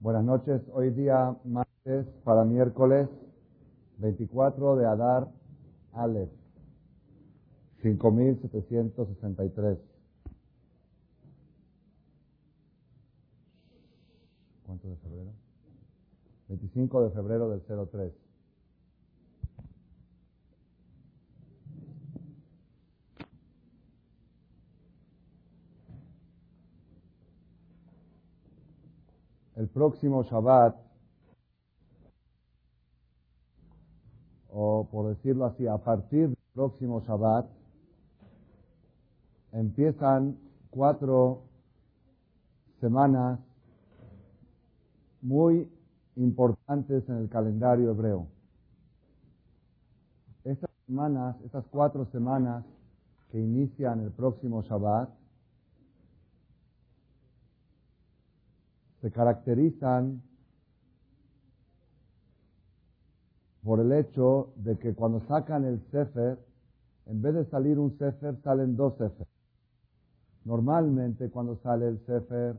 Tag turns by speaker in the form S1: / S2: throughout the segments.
S1: Buenas noches. Hoy día martes para miércoles 24 de Adar Aleph 5763. ¿Cuánto de febrero? 25 de febrero del 03. El próximo Shabbat, o por decirlo así, a partir del próximo Shabbat, empiezan cuatro semanas muy importantes en el calendario hebreo. Estas semanas, estas cuatro semanas que inician el próximo Shabbat, se caracterizan por el hecho de que cuando sacan el Sefer, en vez de salir un Sefer, salen dos Sefer. Normalmente cuando sale el Sefer,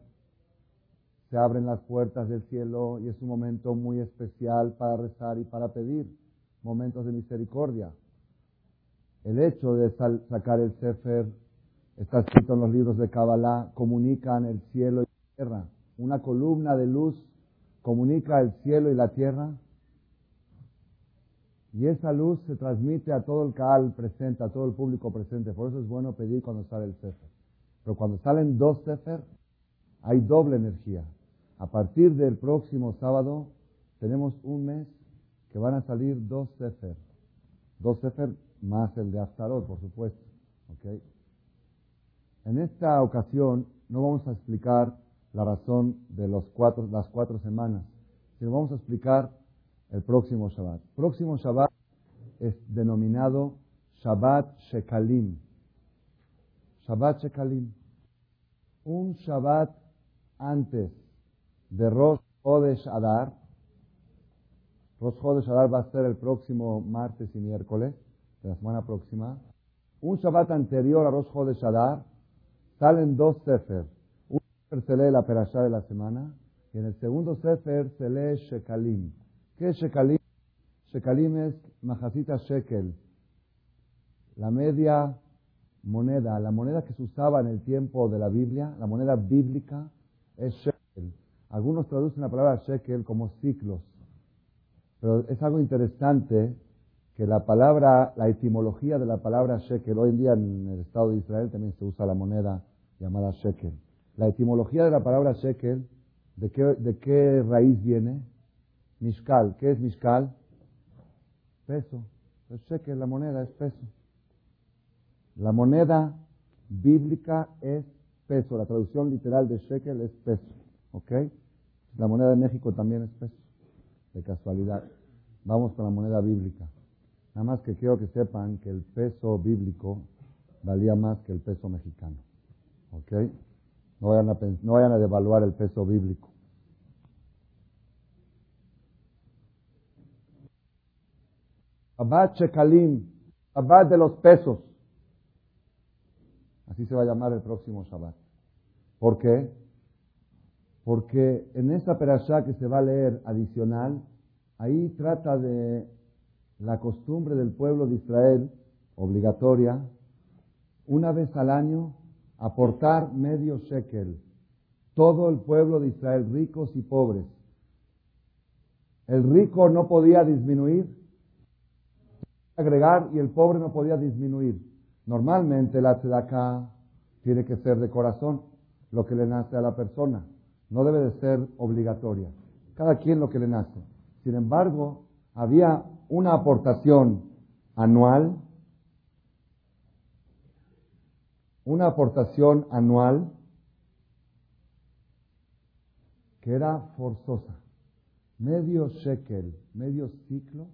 S1: se abren las puertas del cielo y es un momento muy especial para rezar y para pedir, momentos de misericordia. El hecho de sacar el Sefer, está escrito en los libros de Kabbalah, comunican el cielo y la tierra una columna de luz comunica el cielo y la tierra y esa luz se transmite a todo el Kaal presente, a todo el público presente. Por eso es bueno pedir cuando sale el Sefer. Pero cuando salen dos Sefer, hay doble energía. A partir del próximo sábado tenemos un mes que van a salir dos Sefer. Dos Sefer más el de Aftarot, por supuesto. En esta ocasión no vamos a explicar la razón de los cuatro, las cuatro semanas, sino vamos a explicar el próximo Shabbat. Próximo Shabbat es denominado Shabbat Shekalim. Shabbat Shekalim. Un Shabbat antes de Rosh Chodesh Adar. Rosh Chodesh Adar va a ser el próximo martes y miércoles de la semana próxima. Un Shabbat anterior a Rosh Chodesh Adar salen dos Sefer se lee la perashá de la semana y en el segundo sefer se lee Shekalim. ¿Qué es Shekalim? Shekalim es Majasita Shekel, la media moneda, la moneda que se usaba en el tiempo de la Biblia, la moneda bíblica es Shekel. Algunos traducen la palabra Shekel como ciclos, pero es algo interesante que la palabra, la etimología de la palabra Shekel, hoy en día en el Estado de Israel también se usa la moneda llamada Shekel. La etimología de la palabra shekel, ¿de qué, raíz viene? Mishkal. ¿Qué es Mishkal? Peso. El shekel, la moneda, es peso. La moneda bíblica es peso. La traducción literal de shekel es peso. ¿Ok? La moneda de México también es peso. De casualidad. Vamos con la moneda bíblica. Nada más que quiero que sepan que el peso bíblico valía más que el peso mexicano. ¿Ok? No vayan a, no vayan a devaluar el peso bíblico. Abad Shekalim, Abad de los pesos. Así se va a llamar el próximo Shabbat. ¿Por qué? Porque en esa perashá que se va a leer adicional, ahí trata de la costumbre del pueblo de Israel, obligatoria, una vez al año aportar medio shekel. Todo el pueblo de Israel, ricos y pobres. El rico no podía disminuir, agregar, y el pobre no podía disminuir. Normalmente la tzedakah tiene que ser de corazón, lo que le nace a la persona. No debe de ser obligatoria. Cada quien lo que le nace. Sin embargo, había una aportación anual una aportación anual que era forzosa. Medio shekel, medio ciclo,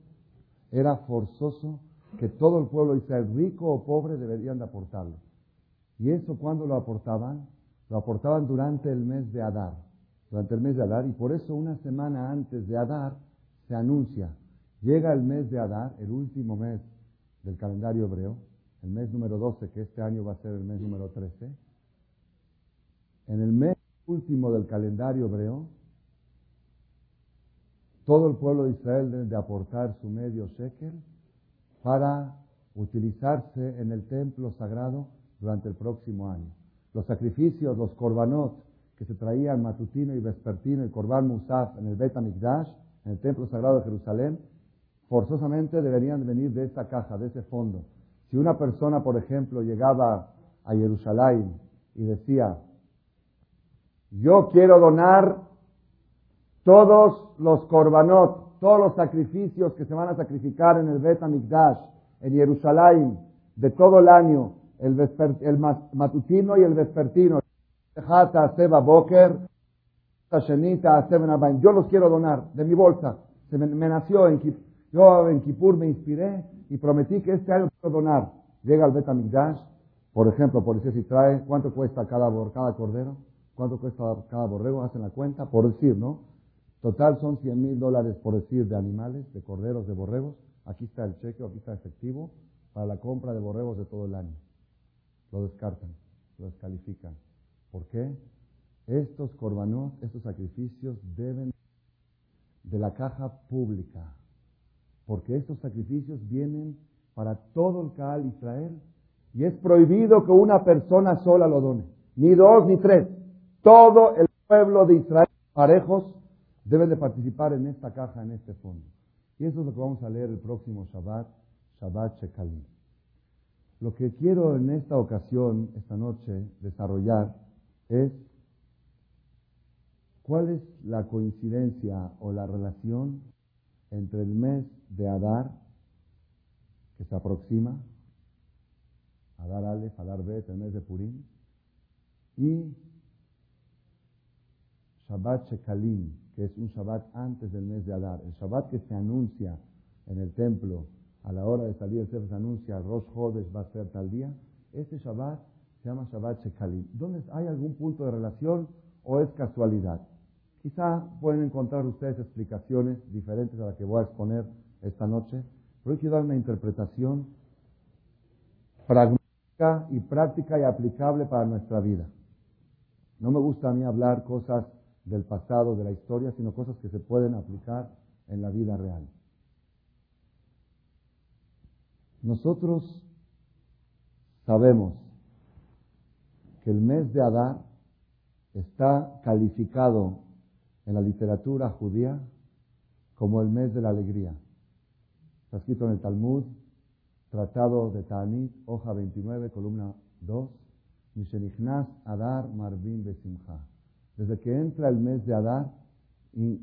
S1: era forzoso que todo el pueblo Israel, rico o pobre, deberían de aportarlo. ¿Y eso cuando lo aportaban? Lo aportaban durante el mes de Adar. Durante el mes de Adar, y por eso una semana antes de Adar se anuncia. Llega el mes de Adar, el último mes del calendario hebreo, el mes número 12, que este año va a ser el mes número 13, en el mes último del calendario hebreo, todo el pueblo de Israel debe de aportar su medio shekel para utilizarse en el templo sagrado durante el próximo año. Los sacrificios, los korbanot que se traían matutino y vespertino, el korban musaf en el Bet HaMikdash, en el templo sagrado de Jerusalén, forzosamente deberían venir de esta caja, de ese fondo. Si una persona, por ejemplo, llegaba a Jerusalén y decía, yo quiero donar todos los korbanot, todos los sacrificios que se van a sacrificar en el Bet HaMikdash, en Jerusalén, de todo el año, el, matutino y el vespertino, yo los quiero donar de mi bolsa. Se me, nació en. Yo en Kipur me inspiré y prometí que este año quiero donar. Llega al Bet por ejemplo, por decir si trae, ¿cuánto cuesta cada, cada cordero? ¿Cuánto cuesta cada borrego? Hacen la cuenta, por decir, ¿no? Total son 100 mil dólares, por decir, de animales, de corderos, de borregos. Aquí está el cheque, aquí está efectivo, para la compra de borregos de todo el año. Lo descartan, lo descalifican. ¿Por qué? Estos corbanos, estos sacrificios deben de la caja pública, porque estos sacrificios vienen para todo el Caal Israel y es prohibido que una persona sola lo done, ni dos ni tres. Todo el pueblo de Israel, parejos, deben de participar en esta caja, en este fondo. Y eso es lo que vamos a leer el próximo Shabbat, Shabbat Shekalim. Lo que quiero en esta ocasión, esta noche, desarrollar es cuál es la coincidencia o la relación entre el mes de Adar, que se aproxima, Adar Aleph, Adar Bet, el mes de Purim, y Shabbat Shekalim, que es un Shabbat antes del mes de Adar. El Shabbat que se anuncia en el templo a la hora de salir el Sefer se anuncia Rosh Hodesh va a ser tal día. Este Shabbat se llama Shabbat Shekalim. ¿Dónde hay algún punto de relación o es casualidad? Quizá pueden encontrar ustedes explicaciones diferentes a las que voy a exponer esta noche, pero hoy quiero dar una interpretación pragmática y práctica y aplicable para nuestra vida. No me gusta a mí hablar cosas del pasado, de la historia, sino cosas que se pueden aplicar en la vida real. Nosotros sabemos que el mes de Adar está calificado en la literatura judía como el mes de la alegría. Está escrito en el Talmud, Tratado de Ta'anit, hoja 29, columna 2, Mishenichnas Adar Marvin Besimcha. Desde que entra el mes de Adar,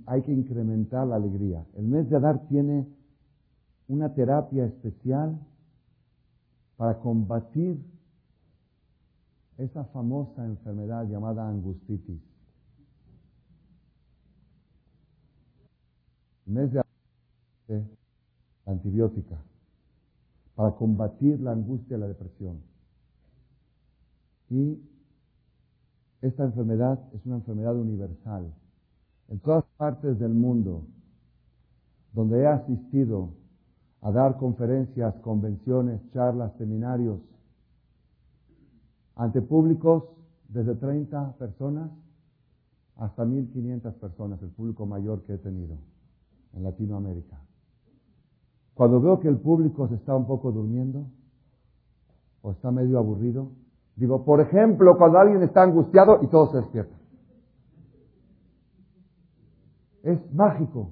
S1: hay que incrementar la alegría. El mes de Adar tiene una terapia especial para combatir esa famosa enfermedad llamada angustitis. En vez de antibiótica para combatir la angustia y la depresión. Y esta enfermedad es una enfermedad universal. En todas partes del mundo donde he asistido a dar conferencias, convenciones, charlas, seminarios ante públicos desde 30 personas hasta 1.500 personas, el público mayor que he tenido en Latinoamérica. Cuando veo que el público se está un poco durmiendo o está medio aburrido, digo, por ejemplo, cuando alguien está angustiado y todo se despierta. Es mágico.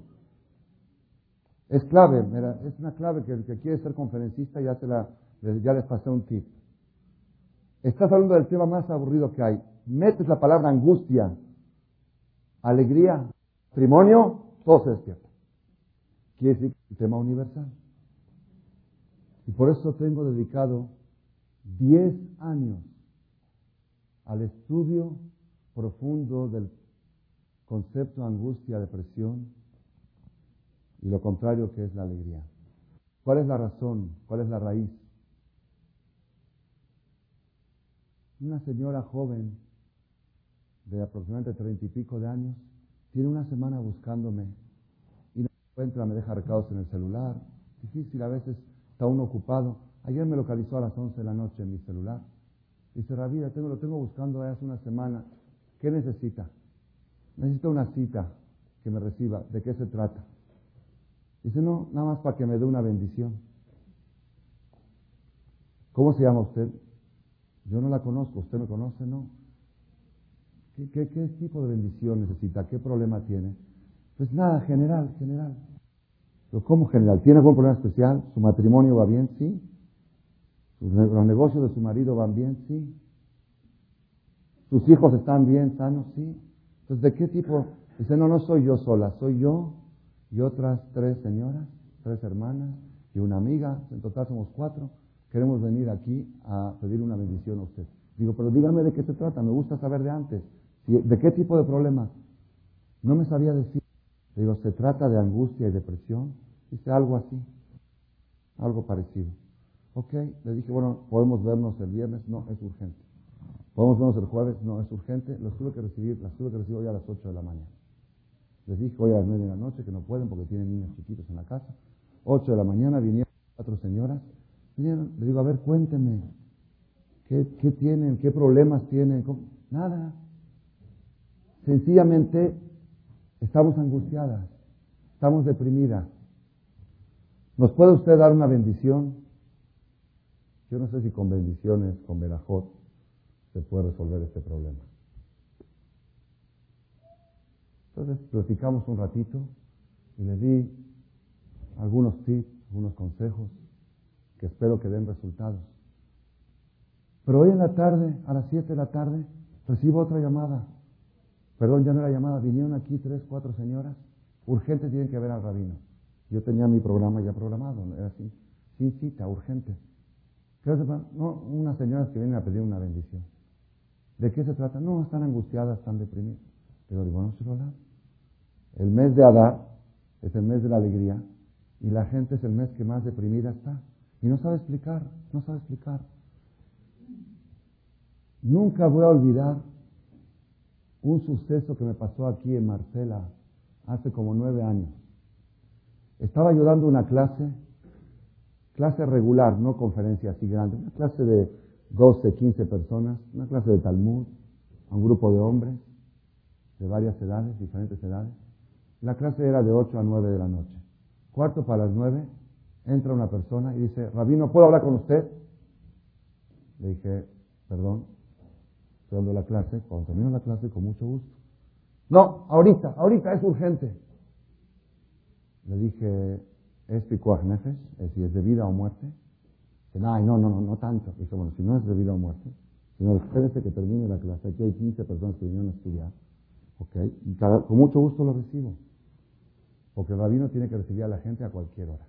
S1: Es clave, es una clave que el que quiere ser conferencista ya, te la, ya les pasé un tip. Estás hablando del tema más aburrido que hay. Metes la palabra angustia, alegría, matrimonio, todo se despierta. Quiere decir tema universal. Y por eso tengo dedicado 10 años al estudio profundo del concepto angustia, depresión y lo contrario que es la alegría. ¿Cuál es la razón? ¿Cuál es la raíz? Una señora joven de aproximadamente treinta y pico de años tiene una semana buscándome no me deja recados en el celular. Difícil, a veces está uno ocupado. Ayer me localizó a las once de la noche en mi celular. Dice, Rabia, tengo, lo tengo buscando hace una semana. ¿Qué necesita? Necesito una cita que me reciba. ¿De qué se trata? Dice, no, nada más para que me dé una bendición. ¿Cómo se llama usted? Yo no la conozco, ¿usted me conoce? No. ¿Qué, qué, tipo de bendición necesita? ¿Qué problema tiene? Pues nada, general, general. Pero ¿cómo general? ¿Tiene algún problema especial? ¿Su matrimonio va bien? Sí. ¿Los negocios de su marido van bien? Sí. ¿Sus hijos están bien, sanos? Sí. Entonces, ¿de qué tipo? Dice, no, no soy yo sola, soy yo y otras tres señoras, tres hermanas y una amiga. En total somos cuatro. Queremos venir aquí a pedir una bendición a usted. Digo, pero dígame de qué se trata, me gusta saber de antes. ¿De qué tipo de problema? No me sabía decir. Digo, ¿se trata de angustia y depresión? Dice algo así, algo parecido. Ok, le dije, bueno, podemos vernos el viernes, no, es urgente. Podemos vernos el jueves, no, es urgente. Las tuve que recibir, las tuve que recibir hoy a las 8 de la mañana. Les dije hoy a las 9 de la noche que no pueden porque tienen niños chiquitos en la casa. 8 de la mañana vinieron cuatro señoras. Vinieron, le digo, a ver, cuénteme, ¿qué, qué tienen? ¿Qué problemas tienen? Nada. Sencillamente estamos angustiadas, estamos deprimidas. ¿Nos puede usted dar una bendición? Yo no sé si con bendiciones, con verajot, se puede resolver este problema. Entonces platicamos un ratito y le di algunos tips, algunos consejos que espero que den resultados. Pero hoy en la tarde, a las 7 de la tarde, recibo otra llamada. Perdón, ya no era llamada. Vinieron aquí tres, cuatro señoras. Urgente tienen que ver al rabino. Yo tenía mi programa ya programado. Era así. Sin cita, urgente. ¿Qué No, unas señoras que vienen a pedir una bendición. ¿De qué se trata? No, están angustiadas, están deprimidas. Pero digo, no se lo El mes de Adar es el mes de la alegría y la gente es el mes que más deprimida está. Y no sabe explicar, no sabe explicar. Nunca voy a olvidar un suceso que me pasó aquí en Marcela hace como nueve años. Estaba yo dando una clase, clase regular, no conferencia así grande, una clase de 12, 15 personas, una clase de Talmud, a un grupo de hombres de varias edades, diferentes edades. La clase era de 8 a 9 de la noche. Cuarto para las 9, entra una persona y dice, Rabino, ¿puedo hablar con usted? Le dije, perdón, estoy la clase, cuando termino la clase, con mucho gusto. No, ahorita, ahorita es urgente. Le dije, ¿es picuaj nefesh? Es decir, ¿es de vida o muerte? Dice, no, no, no, no tanto. Dice, bueno, si no es de vida o muerte, sino espérese que termine la clase. Aquí hay 15 personas que vinieron a estudiar. ¿Ok? Y con mucho gusto lo recibo. Porque el rabino tiene que recibir a la gente a cualquier hora.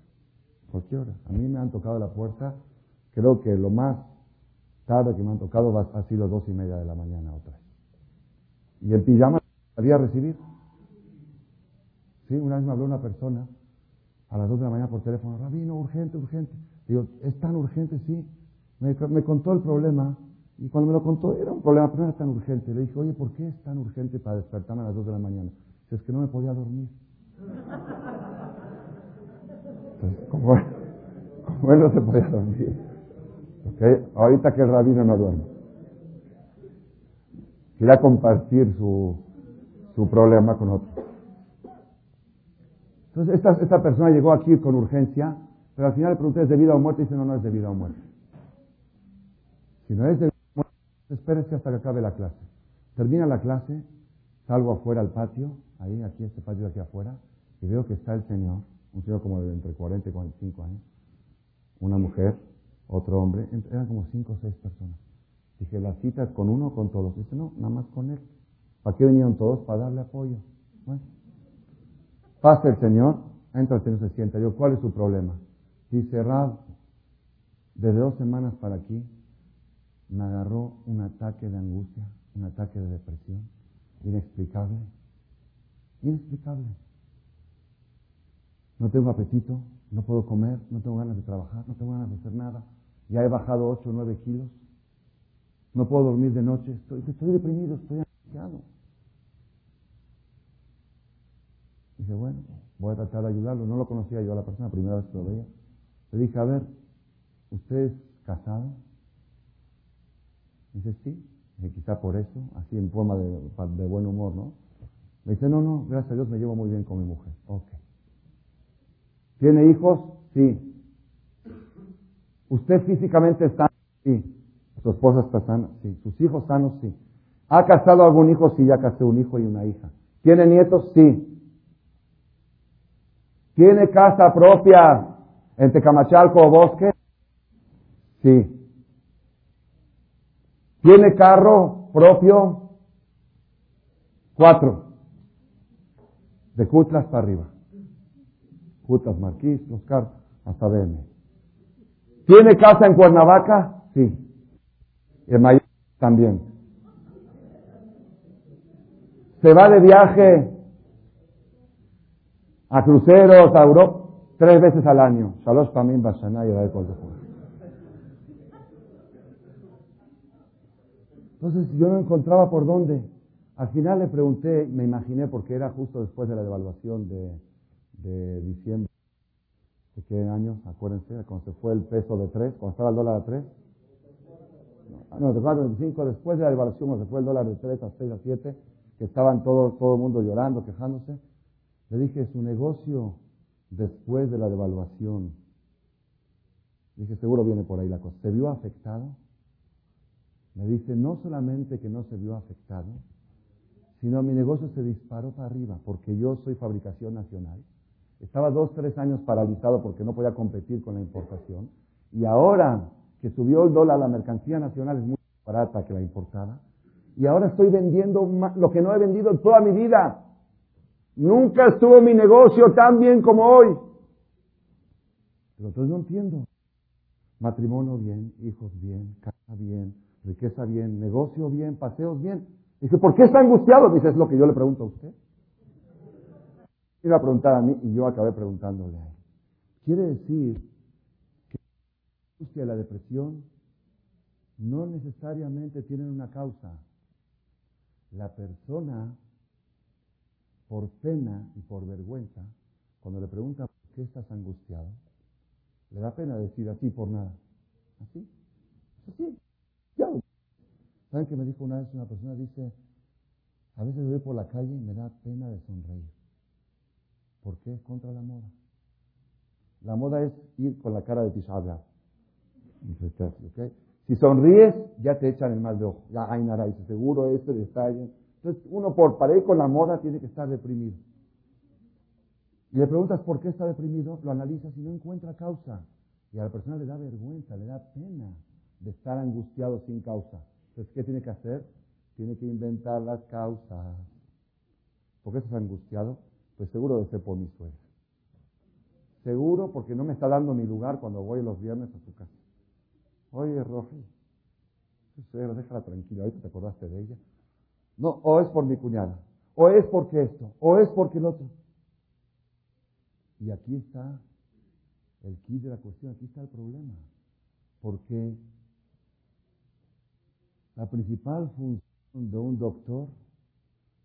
S1: Cualquier hora. A mí me han tocado la puerta, creo que lo más tarde que me han tocado ha sido dos y media de la mañana otra. Y el pijama salía a recibir. Sí, una vez me habló una persona a las dos de la mañana por teléfono, Rabino, urgente, urgente. Digo, ¿es tan urgente? Sí. Me, me, contó el problema y cuando me lo contó era un problema, pero no era tan urgente. Le dije, oye, ¿por qué es tan urgente para despertarme a las dos de la mañana? Si es que no me podía dormir. Entonces, ¿cómo, él no se podía dormir? ¿Okay? Ahorita que el rabino no duerme. Quería compartir su, su problema con otro. Entonces, esta, esta persona llegó aquí con urgencia, pero al final le pregunté, ¿es de vida o muerte? Y dice, no, no es de vida o muerte. Si no es de vida o muerte, espérese hasta que acabe la clase. Termina la clase, salgo afuera al patio, ahí, aquí, este patio de aquí afuera, y veo que está el Señor, un señor como de entre 40 y 45 años, una mujer, otro hombre, eran como cinco o seis personas. Dije, ¿la cita con uno o con todos? Dice, no, nada más con él. ¿Para qué vinieron todos? Para darle apoyo. Bueno, pasa el Señor, entra el Señor, se sienta. Yo, ¿cuál es su problema? Dice, Rab, desde dos semanas para aquí me agarró un ataque de angustia, un ataque de depresión, inexplicable, inexplicable. No tengo apetito, no puedo comer, no tengo ganas de trabajar, no tengo ganas de hacer nada. Ya he bajado 8 o 9 kilos. No puedo dormir de noche. Estoy, estoy deprimido, estoy angustiado. Dije, bueno, voy a tratar de ayudarlo. No lo conocía yo a la persona, primera vez que lo veía. Le dije, a ver, ¿usted es casado? Dice, sí. Dije, quizá por eso, así en forma de, de buen humor, ¿no? Me dice, no, no, gracias a Dios me llevo muy bien con mi mujer. Ok. ¿Tiene hijos? Sí. ¿Usted físicamente está? Sí. ¿Su esposa está sana? Sí. ¿Sus hijos sanos? Sí. ¿Ha casado algún hijo? Sí, ya casé un hijo y una hija. ¿Tiene nietos? Sí. ¿Tiene casa propia en Tecamachalco o Bosque? Sí. ¿Tiene carro propio? Cuatro. De Cutlas para arriba. Cutlas, Marquís, Los carros, hasta BM. ¿Tiene casa en Cuernavaca? Sí. En Miami también. ¿Se va de viaje a cruceros a Europa? Tres veces al año. Salos Pamim Bashanay y Entonces yo no encontraba por dónde. Al final le pregunté, me imaginé, porque era justo después de la devaluación de, de diciembre. ¿De qué año? Acuérdense, cuando se fue el peso de 3, cuando estaba el dólar a 3. No, de 4, 25, después de la devaluación, cuando se fue el dólar de 3 a 6 a 7, que estaban todo, todo el mundo llorando, quejándose. Le dije, su negocio después de la devaluación, dije, seguro viene por ahí la cosa. ¿Se vio afectado? Me dice, no solamente que no se vio afectado, sino mi negocio se disparó para arriba, porque yo soy fabricación nacional. Estaba dos, tres años paralizado porque no podía competir con la importación. Y ahora que subió el dólar, la mercancía nacional es muy barata que la importada. Y ahora estoy vendiendo lo que no he vendido en toda mi vida. Nunca estuvo mi negocio tan bien como hoy. Pero entonces no entiendo. Matrimonio bien, hijos bien, casa bien, riqueza bien, negocio bien, paseos bien. Dice, ¿por qué está angustiado? Dice, es lo que yo le pregunto a usted. Iba a preguntar a mí y yo acabé preguntándole a él. Quiere decir que la angustia y la depresión no necesariamente tienen una causa. La persona, por pena y por vergüenza, cuando le pregunta por qué estás angustiado, le da pena decir así por nada. Así. Así. ¿Saben qué me dijo una vez una persona? Dice, a veces voy por la calle y me da pena de sonreír. ¿Por qué? Contra la moda. La moda es ir con la cara de Tishabra. Si sonríes, ya te echan el mal de ojo. Ya hay nada, seguro este detalle. Entonces, uno por para ir con la moda tiene que estar deprimido. Y le preguntas por qué está deprimido, lo analizas y no encuentra causa. Y a la persona le da vergüenza, le da pena de estar angustiado sin causa. Entonces, ¿qué tiene que hacer? Tiene que inventar las causas. ¿Por qué estás angustiado? Pues seguro de ser por mi suegra. Seguro porque no me está dando mi lugar cuando voy los viernes a su casa. Oye, Roji, tu suegra, déjala tranquila, ahorita te acordaste de ella. No, o es por mi cuñada, o es porque esto, o es porque el otro. Y aquí está el kit de la cuestión, aquí está el problema. Porque la principal función de un doctor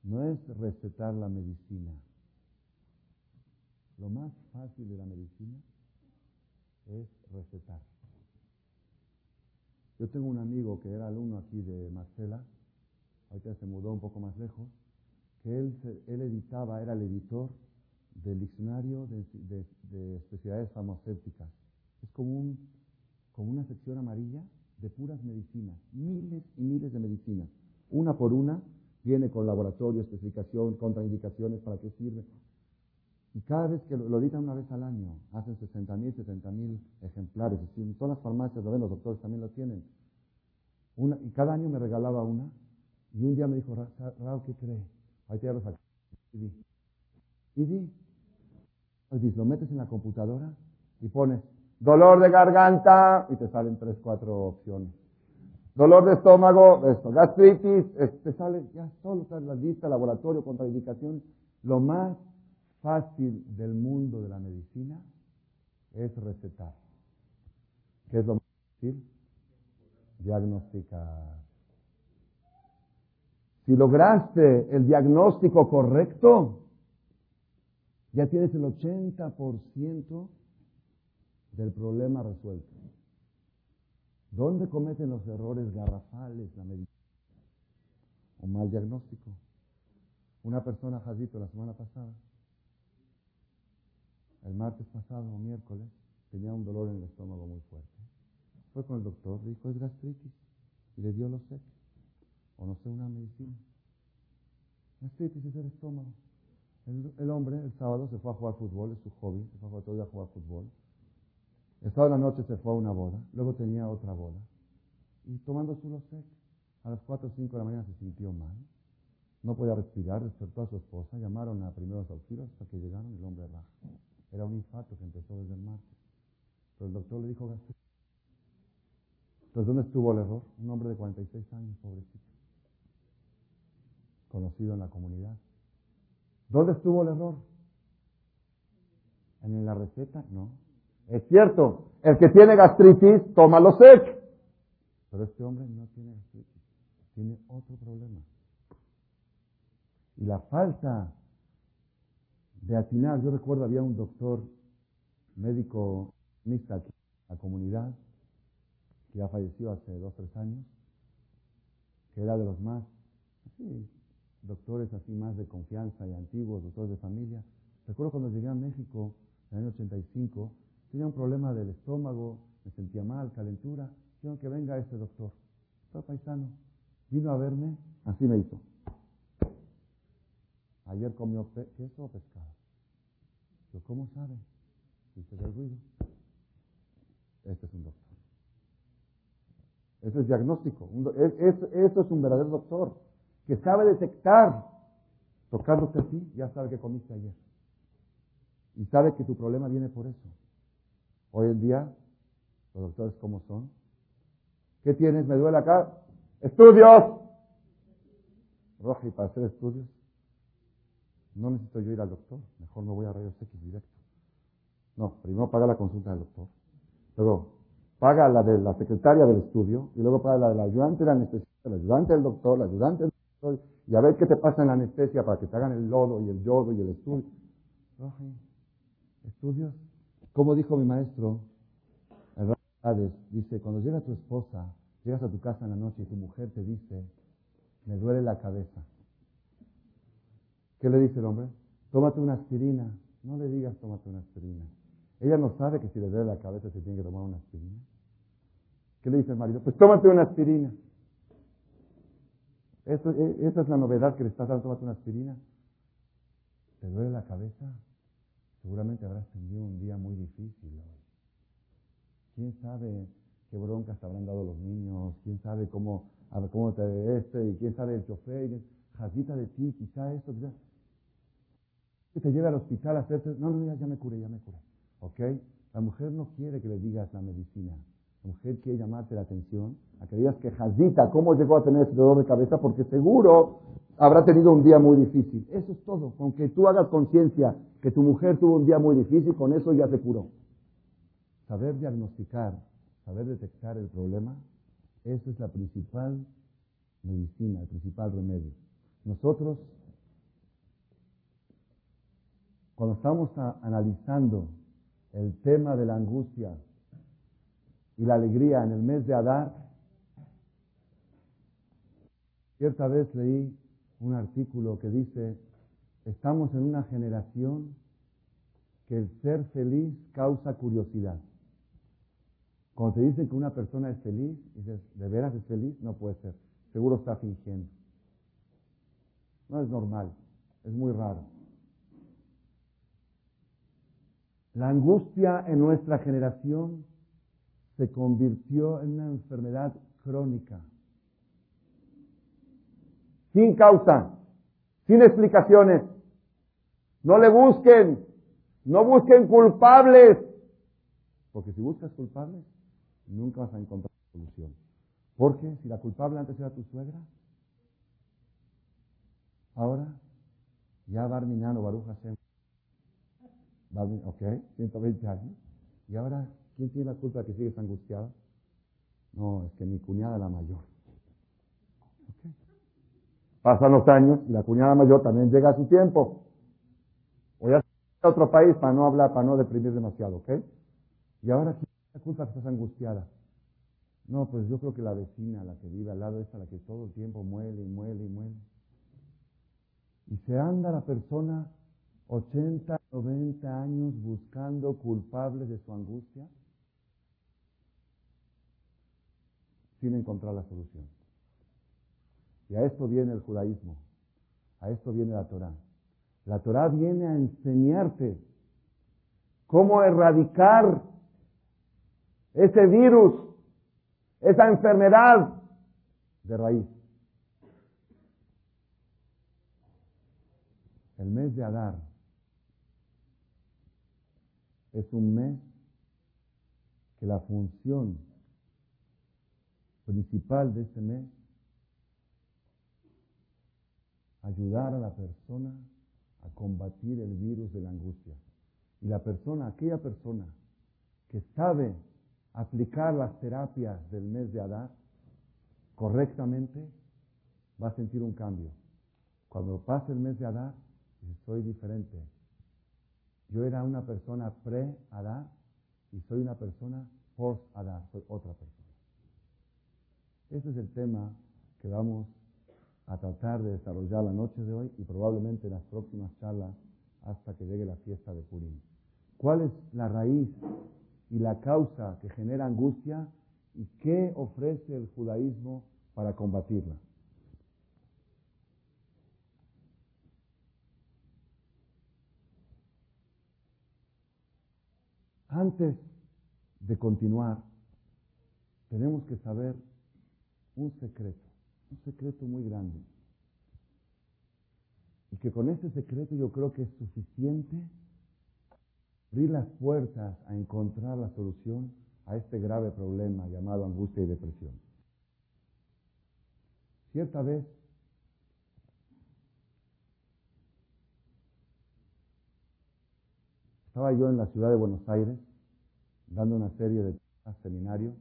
S1: no es recetar la medicina. Lo más fácil de la medicina es recetar. Yo tengo un amigo que era alumno aquí de Marcela, ahorita se mudó un poco más lejos, que él, editaba, era el editor del diccionario de, de especialidades farmacéuticas. Es como, un, como una sección amarilla de puras medicinas, miles y miles de medicinas. Una por una viene con laboratorio, especificación, contraindicaciones, para qué sirve. Y cada vez que lo, editan una vez al año, hacen 60 mil, 70 mil ejemplares. Y en todas las farmacias lo ven, los doctores también lo tienen. Una, y cada año me regalaba una. Y un día me dijo, Raúl, ¿qué cree? Ahí te lo saqué. Y di. Y di. Pues lo metes en la computadora y pones Dolor de garganta, y te salen tres, cuatro opciones. Dolor de estómago, esto, gastritis, te sale ya solo está la lista, laboratorio, contraindicación. Lo más fácil del mundo de la medicina es recetar. ¿Qué es lo más fácil? Diagnosticar. Si lograste el diagnóstico correcto, ya tienes el 80% del problema resuelto. ¿Dónde cometen los errores garrafales la medicina? O mal diagnóstico. Una persona, Jadito, la semana pasada, el martes pasado o miércoles tenía un dolor en el estómago muy fuerte. Fue con el doctor, dijo es gastritis y le dio los sé, o no sé, una medicina. Gastritis es el estómago. El, hombre el sábado se fue a jugar fútbol, es su hobby, se fue a todo a jugar fútbol. El la noche se fue a una boda, luego tenía otra boda. Y tomando su Losec, a las 4 o 5 de la mañana se sintió mal. No podía respirar, despertó a su esposa, llamaron a primeros auxilios hasta que llegaron el hombre raja. Era un infarto que empezó desde el martes. Pero el doctor le dijo gastritis. Entonces, ¿dónde estuvo el error? Un hombre de 46 años, pobrecito. Conocido en la comunidad. ¿Dónde estuvo el error? ¿En la receta? No. Es cierto, el que tiene gastritis toma los sec. Pero este hombre no tiene gastritis, tiene otro problema. Y la falta de atinar, yo recuerdo había un doctor médico mixta aquí en la comunidad, que ya falleció hace dos o tres años, que era de los más, doctores así más de confianza y antiguos, doctores de familia. Recuerdo cuando llegué a México en el año 85, tenía un problema del estómago, me sentía mal, calentura. Quiero que venga ese doctor. Está paisano. Vino a verme, así me hizo. Ayer comió queso o pescado. Yo, ¿cómo sabe? Dice el ruido. Este es un doctor. Ese es diagnóstico. Eso es un verdadero doctor que sabe detectar, tocándote a ti, ya sabe que comiste ayer. Y sabe que tu problema viene por eso. Hoy en día, los doctores, ¿cómo son? ¿Qué tienes? ¿Me duele acá? ¡Estudios! Roja, y para hacer estudios, no necesito yo ir al doctor. Mejor me voy a rayos X directo. No, primero paga la consulta del doctor. Luego, paga la de la secretaria del estudio y luego paga la del ayudante del anestesista, el ayudante del doctor, el ayudante del y a ver qué te pasa en la anestesia para que te hagan el lodo y el yodo y el estudio. ¿Estudios? Como dijo mi maestro, dice, cuando llega tu esposa, llegas a tu casa en la noche y tu mujer te dice, me duele la cabeza. ¿Qué le dice el hombre? Tómate una aspirina. No le digas tómate una aspirina. Ella no sabe que si le duele la cabeza se tiene que tomar una aspirina. ¿Qué le dice el marido? Pues tómate una aspirina. Eso, e, esa es la novedad que le estás dando, tomate una aspirina. ¿Te duele la cabeza? Seguramente habrás tenido un día muy difícil. ¿Quién sabe qué broncas te habrán dado los niños? ¿Quién sabe cómo, cómo te este? ¿Y quién sabe el chofer? Jazita de ti, quizá esto, quizá. Que te lleve al hospital a hacerte... No, no, ya, ya me curé, ya me curé. ¿Ok? La mujer no quiere que le digas la medicina. La mujer quiere llamarte la atención a que digas que Jazita, ¿cómo llegó a tener ese dolor de cabeza? Porque seguro habrá tenido un día muy difícil. Eso es todo. Con que tú hagas conciencia que tu mujer tuvo un día muy difícil, con eso ya se curó. Saber diagnosticar, saber detectar el problema, esa es la principal medicina, el principal remedio. Nosotros, cuando estamos analizando el tema de la angustia, y la alegría en el mes de Adar. Cierta vez leí un artículo que dice, estamos en una generación que el ser feliz causa curiosidad. Cuando te dicen que una persona es feliz, dices, ¿de veras es feliz? No puede ser. Seguro está fingiendo. No es normal, es muy raro. La angustia en nuestra generación se convirtió en una enfermedad crónica. Sin causa, sin explicaciones. No le busquen, no busquen culpables. Porque si buscas culpables, nunca vas a encontrar solución. Porque si la culpable antes era tu suegra, ahora ya Barminano, Baruch Hashem, ok, 120 años, y ahora ¿Quién tiene la culpa que sigues angustiada? No, es que mi cuñada la mayor. Pasan los años y la cuñada mayor también llega a su tiempo. Voy a a otro país para no hablar, para no deprimir demasiado, ¿ok? Y ahora, ¿quién tiene la culpa que estás angustiada? No, pues yo creo que la vecina, la que vive al lado, esta, la que todo el tiempo muele y muele y muele. Y se anda la persona 80, 90 años buscando culpables de su angustia sin encontrar la solución. Y a esto viene el judaísmo, a esto viene la Torah. La Torah viene a enseñarte cómo erradicar ese virus, esa enfermedad de raíz. El mes de Adar es un mes que la función principal de ese mes ayudar a la persona a combatir el virus de la angustia. Y la persona, aquella persona que sabe aplicar las terapias del mes de Adar correctamente, va a sentir un cambio. Cuando pase el mes de Adar, soy diferente. Yo era una persona pre-Adar y soy una persona post-Adar, soy otra persona. Ese es el tema que vamos a tratar de desarrollar la noche de hoy y probablemente en las próximas charlas hasta que llegue la fiesta de Purim. ¿Cuál es la raíz y la causa que genera angustia y qué ofrece el judaísmo para combatirla? Antes de continuar, tenemos que saber un secreto, un secreto muy grande. Y que con ese secreto yo creo que es suficiente abrir las puertas a encontrar la solución a este grave problema llamado angustia y depresión. Cierta vez estaba yo en la ciudad de Buenos Aires dando una serie de seminarios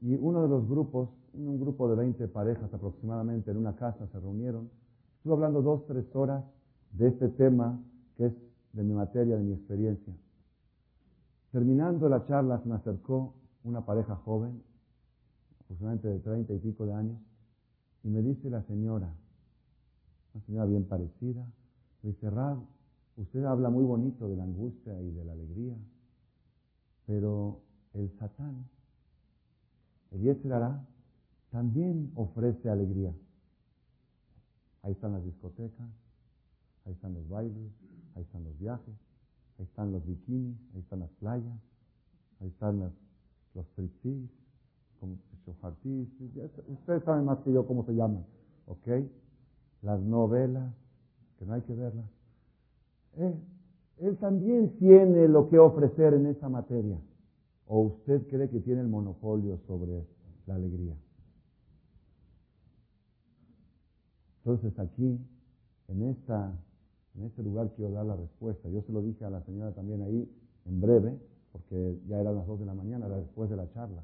S1: y uno de los grupos, un grupo de 20 parejas aproximadamente en una casa se reunieron. Estuve hablando dos, tres horas de este tema que es de mi materia, de mi experiencia. Terminando la charla se me acercó una pareja joven, aproximadamente de 30 y pico de años, y me dice la señora, una señora bien parecida, me dice, Rab, usted habla muy bonito de la angustia y de la alegría, pero el Satán el Yetzirah también ofrece alegría. Ahí están las discotecas, ahí están los bailes, ahí están los viajes, ahí están los bikinis, ahí están las playas, ahí están las, los tristis, como ustedes saben más que yo cómo se llaman, ¿ok? Las novelas, que no hay que verlas. Él también tiene lo que ofrecer en esa materia. ¿O usted cree que tiene el monopolio sobre la alegría? Entonces aquí, en, esta, en este lugar quiero dar la respuesta. Yo se lo dije a la señora también ahí en breve, porque ya eran las dos de la mañana, era después de la charla.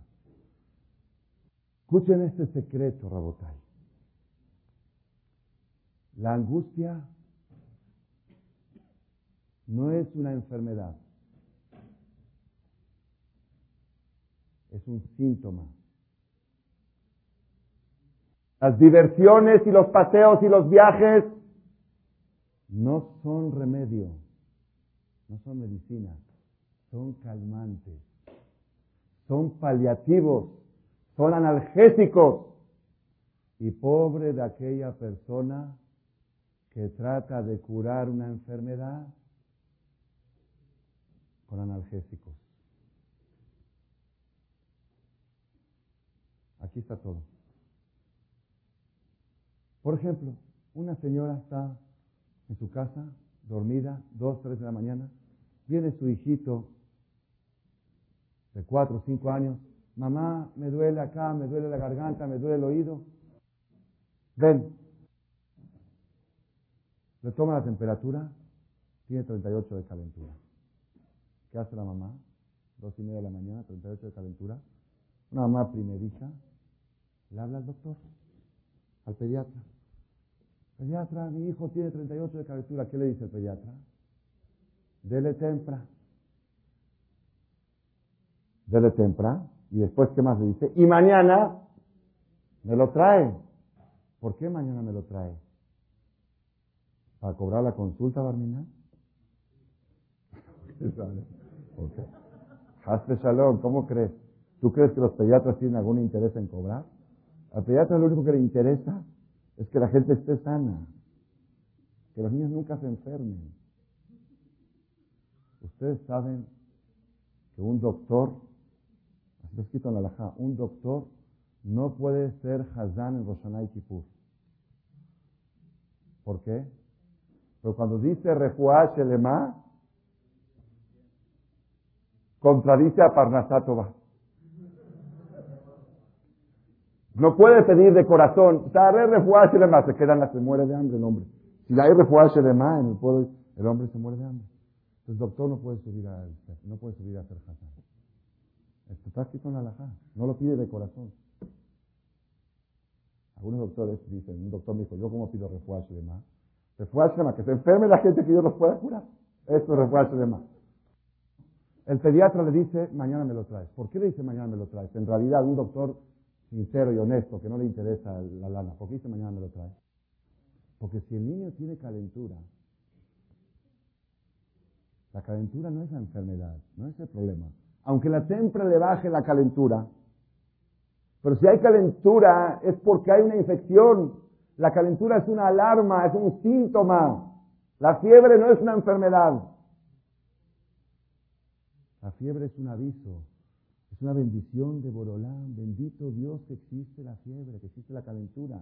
S1: Escuchen este secreto, Rabotay. La angustia no es una enfermedad. es un síntoma. Las diversiones y los paseos y los viajes no son remedio, no son medicinas, son calmantes, son paliativos, son analgésicos. Y pobre de aquella persona que trata de curar una enfermedad con analgésicos. Aquí está todo. Por ejemplo, una señora está en su casa, dormida, dos, tres de la mañana, viene su hijito de cuatro o cinco años, mamá, me duele acá, me duele la garganta, me duele el oído. Ven. Le toma la temperatura, tiene 38 de calentura. ¿Qué hace la mamá? Dos y media de la mañana, 38 de calentura. Una mamá primeriza, le habla al doctor, al pediatra. Pediatra, mi hijo tiene 38 de calentura. ¿Qué le dice el pediatra? Dele tempra. Dele tempra. Y después, ¿qué más le dice? Y mañana me lo trae. ¿Por qué mañana me lo trae? ¿Para cobrar la consulta, Barmina? Hazte shalom, ¿cómo crees? ¿Tú crees que los pediatras tienen algún interés en cobrar? Al pediatra lo único que le interesa es que la gente esté sana, que los niños nunca se enfermen. Ustedes saben que un doctor, así escrito en la laja, un doctor no puede ser Hazán en Roshanay Kippur. ¿Por qué? Pero cuando dice Refuah Shelema, contradice a Parnasatova. No puede pedir de corazón, Refuah Shelema, se queda, se muere de hambre el hombre. Si hay Refuah Shelema en el pueblo, el hombre se muere de hambre. El doctor no puede subir a, no puede subir a hacer Hazán. Esto está escrito en la. No lo pide de corazón. Algunos doctores dicen, un doctor me dijo, ¿yo cómo pido refuerzo de más? Refuerzo de más, que se enferme la gente que yo los pueda curar. Esto es refuerzo de más. El pediatra le dice, mañana me lo traes. ¿Por qué le dice mañana me lo traes? En realidad, un doctor sincero y honesto, que no le interesa la lana, ¿por qué dice mañana me lo traes? Porque si el niño tiene calentura, la calentura no es la enfermedad, no es el problema. Aunque la tempra le baje la calentura, pero si hay calentura es porque hay una infección. La calentura es una alarma, es un síntoma. La fiebre no es una enfermedad. La fiebre es un aviso, es una bendición de Borolán. Bendito Dios que existe la fiebre, que existe la calentura.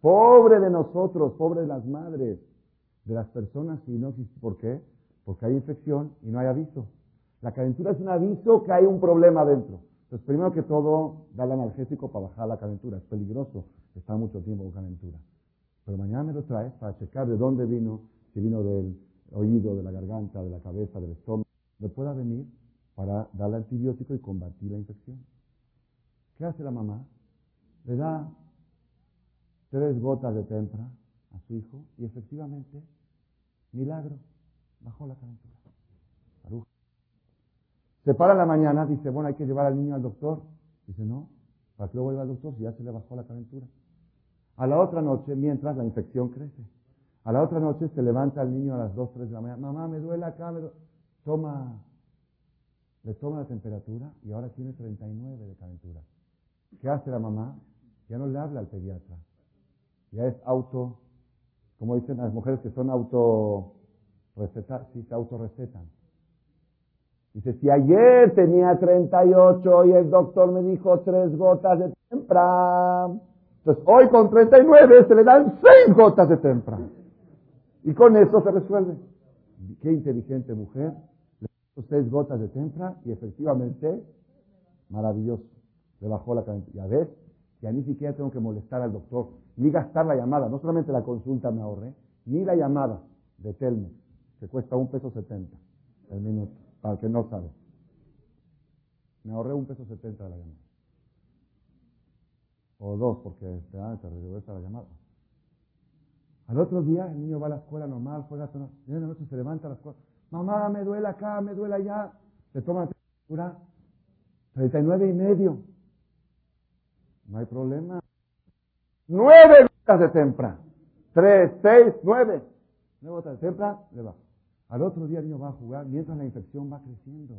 S1: Pobre de nosotros, pobre de las madres, de las personas que no existe. ¿Por qué? Porque hay infección y no hay aviso. La calentura es un aviso que hay un problema dentro. Entonces, primero que todo, da el analgésico para bajar la calentura. Es peligroso estar mucho tiempo con calentura. Pero mañana me lo traes para checar de dónde vino, si vino del oído, de la garganta, de la cabeza, del estómago. Me pueda venir para darle antibiótico y combatir la infección. ¿Qué hace la mamá? Le da tres gotas de tempra a su hijo y efectivamente, milagro, bajó la calentura. Se para la mañana, dice, bueno, hay que llevar al niño al doctor. Dice, no, ¿para qué lo voy al doctor si ya se le bajó la calentura? A la otra noche, mientras la infección crece, a la otra noche se levanta el niño a las 2, 3 de la mañana, mamá, me duele acá, me duele. toma, le toma la temperatura y ahora tiene 39 de calentura. ¿Qué hace la mamá? Ya no le habla al pediatra. Ya es auto, como dicen las mujeres que son auto recetar, sí, se autorrecetan. Dice, si ayer tenía 38 y el doctor me dijo tres gotas de temprano, entonces hoy con 39 se le dan seis gotas de temprano. Y con eso se resuelve. Qué inteligente mujer. Seis gotas de temprano y efectivamente, maravilloso. Le bajó la cantidad. Ya ves, ya ni siquiera tengo que molestar al doctor, ni gastar la llamada. No solamente la consulta me ahorré, ni la llamada de Telme, que cuesta un peso setenta el minuto para el que no sabe. Me ahorré un peso setenta de la llamada. O dos, porque te, te regresa la llamada. Al otro día el niño va a la escuela normal, juega todo. Y la noche se levanta a la escuela. Mamá, me duele acá, me duele allá. Le toma la temperatura. 39 y medio. No hay problema. Nueve gotas de tempra. Tres, seis, nueve. Nueve gotas de tempra, le va. Al otro día el niño va a jugar mientras la infección va creciendo.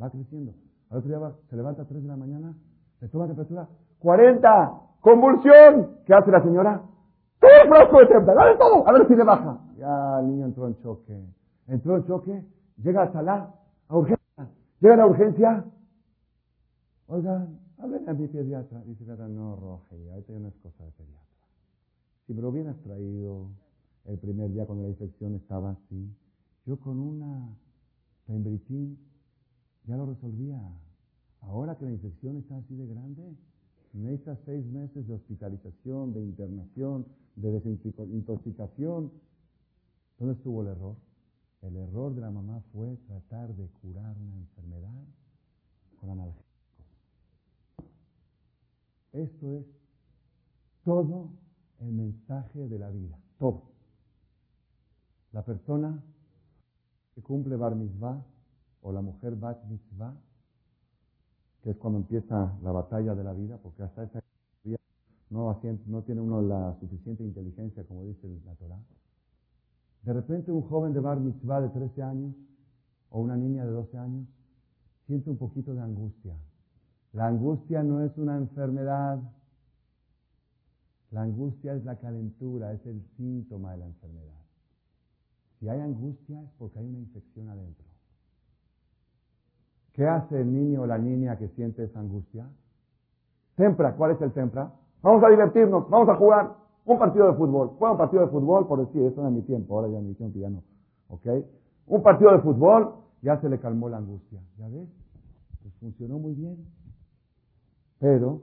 S1: Va creciendo. Al otro día se levanta a 3 de la mañana, le toma temperatura 40, convulsión. ¿Qué hace la señora? Todo el frasco de temperatura, dale todo, a ver si le baja. Ya el niño entró en choque. Entró en choque, llega a sala, a urgencia. Llega a la urgencia. Oigan, hablen a mi pediatra. Dice, no, Roge, ahorita ya no es cosa de pediatra. Si me lo hubieras traído el primer día cuando la infección estaba así, yo con una pembritín ya lo resolvía. Ahora que la infección está así de grande, necesitas seis meses de hospitalización, de internación, de desintoxicación. ¿Dónde estuvo el error? El error de la mamá fue tratar de curar una enfermedad con analgésicos. Esto es todo el mensaje de la vida, todo. La persona que cumple bar mitzvah o la mujer bat mitzvah, que es cuando empieza la batalla de la vida, porque hasta esa no, no tiene uno la suficiente inteligencia, como dice la Torah. De repente un joven de bar mitzvah de 13 años o una niña de 12 años siente un poquito de angustia. La angustia no es una enfermedad. La angustia es la calentura, es el síntoma de la enfermedad. Si hay angustia es porque hay una infección adentro. ¿Qué hace el niño o la niña que siente esa angustia? Tempra, ¿cuál es el tempra? Vamos a divertirnos, vamos a jugar un partido de fútbol. Juega un partido de fútbol, por decir, eso era mi tiempo, ahora ya mi tiempo ya no. ¿Ok? Un partido de fútbol, ya se le calmó la angustia. ¿Ya ves? Pues funcionó muy bien. Pero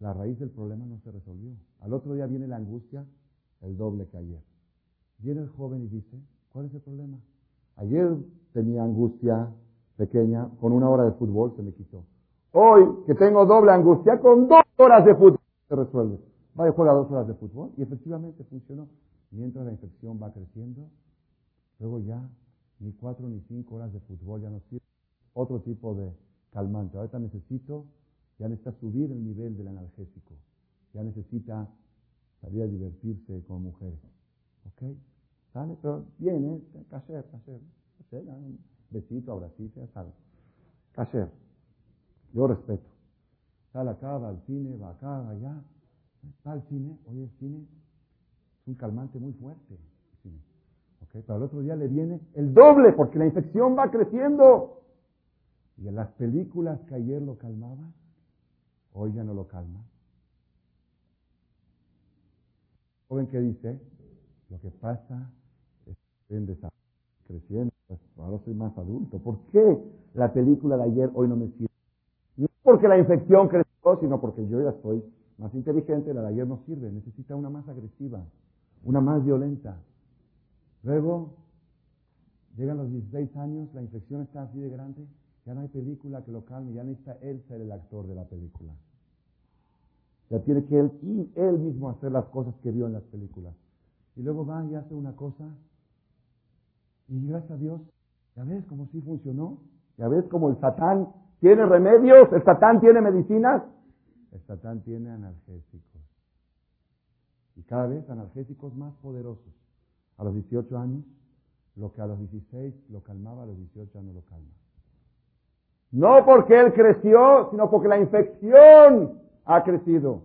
S1: la raíz del problema no se resolvió. Al otro día viene la angustia, el doble que ayer. Viene el joven y dice, ¿cuál es el problema? Ayer tenía angustia pequeña, con una hora de fútbol se me quitó. Hoy, que tengo doble angustia, con dos horas de fútbol se resuelve. Vaya, juega dos horas de fútbol y efectivamente funcionó. Mientras la infección va creciendo, luego ya ni cuatro ni cinco horas de fútbol ya no sirve. Otro tipo de calmante. Ahorita necesito, ya necesita subir el nivel del analgésico. Ya necesita salir a divertirse con mujeres. ¿Ok? ¿Sale? Pero viene, ¿eh? Caser, caser. Un besito, abracito, ya sabes. Caser. Yo respeto. Sale acá, va al cine, va acá, va allá. Va al cine, oye, el cine es un calmante muy fuerte. ¿Okay? Pero al otro día le viene el doble, porque la infección va creciendo. Y en las películas que ayer lo calmaban, hoy ya no lo calma. ¿Joven qué dice? Lo que pasa es que creciendo, pues, ahora soy más adulto. ¿Por qué la película de ayer hoy no me sirve? No porque la infección creció, sino porque yo ya estoy más inteligente, la de ayer no sirve, necesita una más agresiva, una más violenta. Luego, llegan los 16 años, la infección está así de grande, ya no hay película que lo calme, ya necesita él ser el actor de la película. Ya tiene que él, y él mismo hacer las cosas que vio en las películas. Y luego va y hace una cosa, y gracias a Dios, ya ves cómo sí funcionó, ya ves cómo el Satán ¿Tiene remedios? ¿El Satán tiene medicinas? El tiene analgésicos. Y cada vez analgésicos más poderosos. A los 18 años, lo que a los 16 lo calmaba, a los 18 ya no lo calma. No porque él creció, sino porque la infección ha crecido.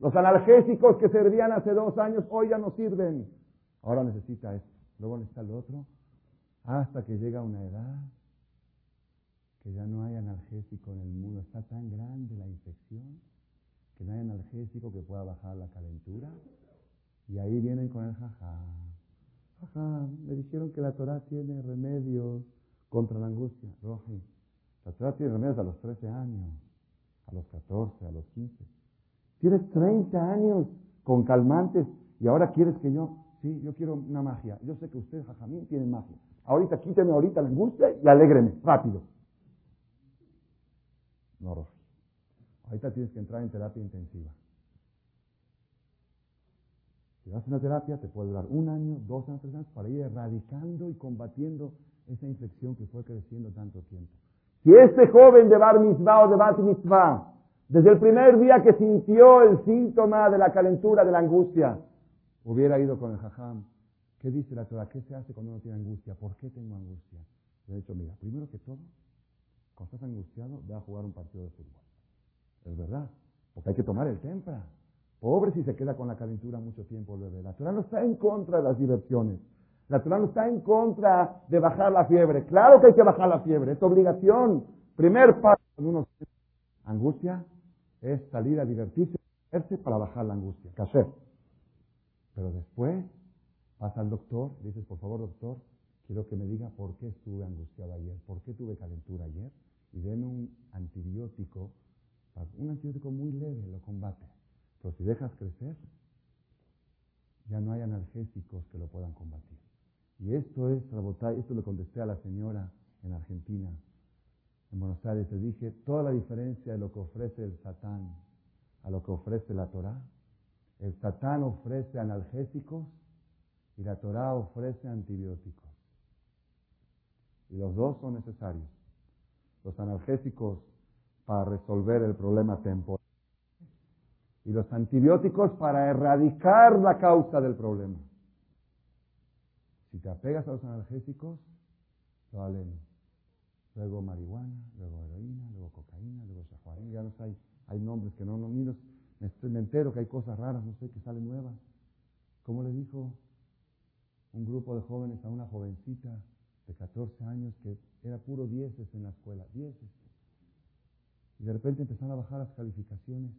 S1: Los analgésicos que servían hace dos años hoy ya no sirven. Ahora necesita esto, luego necesita lo otro, hasta que llega una edad que ya no hay analgésico en el mundo. Está tan grande la infección que no hay analgésico que pueda bajar la calentura. Y ahí vienen con el jajá. Jajá, me dijeron que la Torah tiene remedios contra la angustia. Roji, la Torah tiene remedios a los 13 años, a los 14, a los 15. Tienes 30 años con calmantes y ahora quieres que yo, sí, yo quiero una magia. Yo sé que ustedes, jajamín, tienen magia. Ahorita quíteme ahorita la angustia y alégreme, rápido. No, Rofi. Ahorita tienes que entrar en terapia intensiva. Si vas a una terapia, te puede durar un año, dos años, tres años, para ir erradicando y combatiendo esa infección que fue creciendo tanto tiempo. Si este joven de Bar Mitzvah o de Bat Mitzvah, desde el primer día que sintió el síntoma de la calentura, de la angustia, hubiera ido con el jajam, ¿qué dice la Torah? ¿Qué se hace cuando uno tiene angustia? ¿Por qué tengo angustia? Le he dicho, mira, primero que todo, cuando estás angustiado, ve a jugar un partido de fútbol. Es verdad, porque hay que tomar el tempra. Pobre si se queda con la calentura mucho tiempo el bebé. La Torah no está en contra de las diversiones. La Torah no está en contra de bajar la fiebre. Claro que hay que bajar la fiebre, es obligación. Primer paso cuando uno angustia es salir a divertirse para bajar la angustia. hacer? Pero después pasa al doctor, dices, por favor doctor, quiero que me diga por qué estuve angustiado ayer, por qué tuve calentura ayer y deme un antibiótico, un antibiótico muy leve lo combate. Pero si dejas crecer, ya no hay analgésicos que lo puedan combatir. Y esto es, esto le contesté a la señora en Argentina, en Buenos Aires, le dije, toda la diferencia de lo que ofrece el Satán a lo que ofrece la Torah. El Satán ofrece analgésicos y la Torah ofrece antibióticos. Y los dos son necesarios los analgésicos para resolver el problema temporal y los antibióticos para erradicar la causa del problema. Si te apegas a los analgésicos, vale. luego marihuana, luego heroína, luego cocaína, luego shahuarín, ya no sé, hay, hay nombres que no, no, ni me, me entero que hay cosas raras, no sé, que salen nuevas. ¿Cómo le dijo un grupo de jóvenes a una jovencita de 14 años que era puro dieces en la escuela, dieces? Y de repente empezaron a bajar las calificaciones.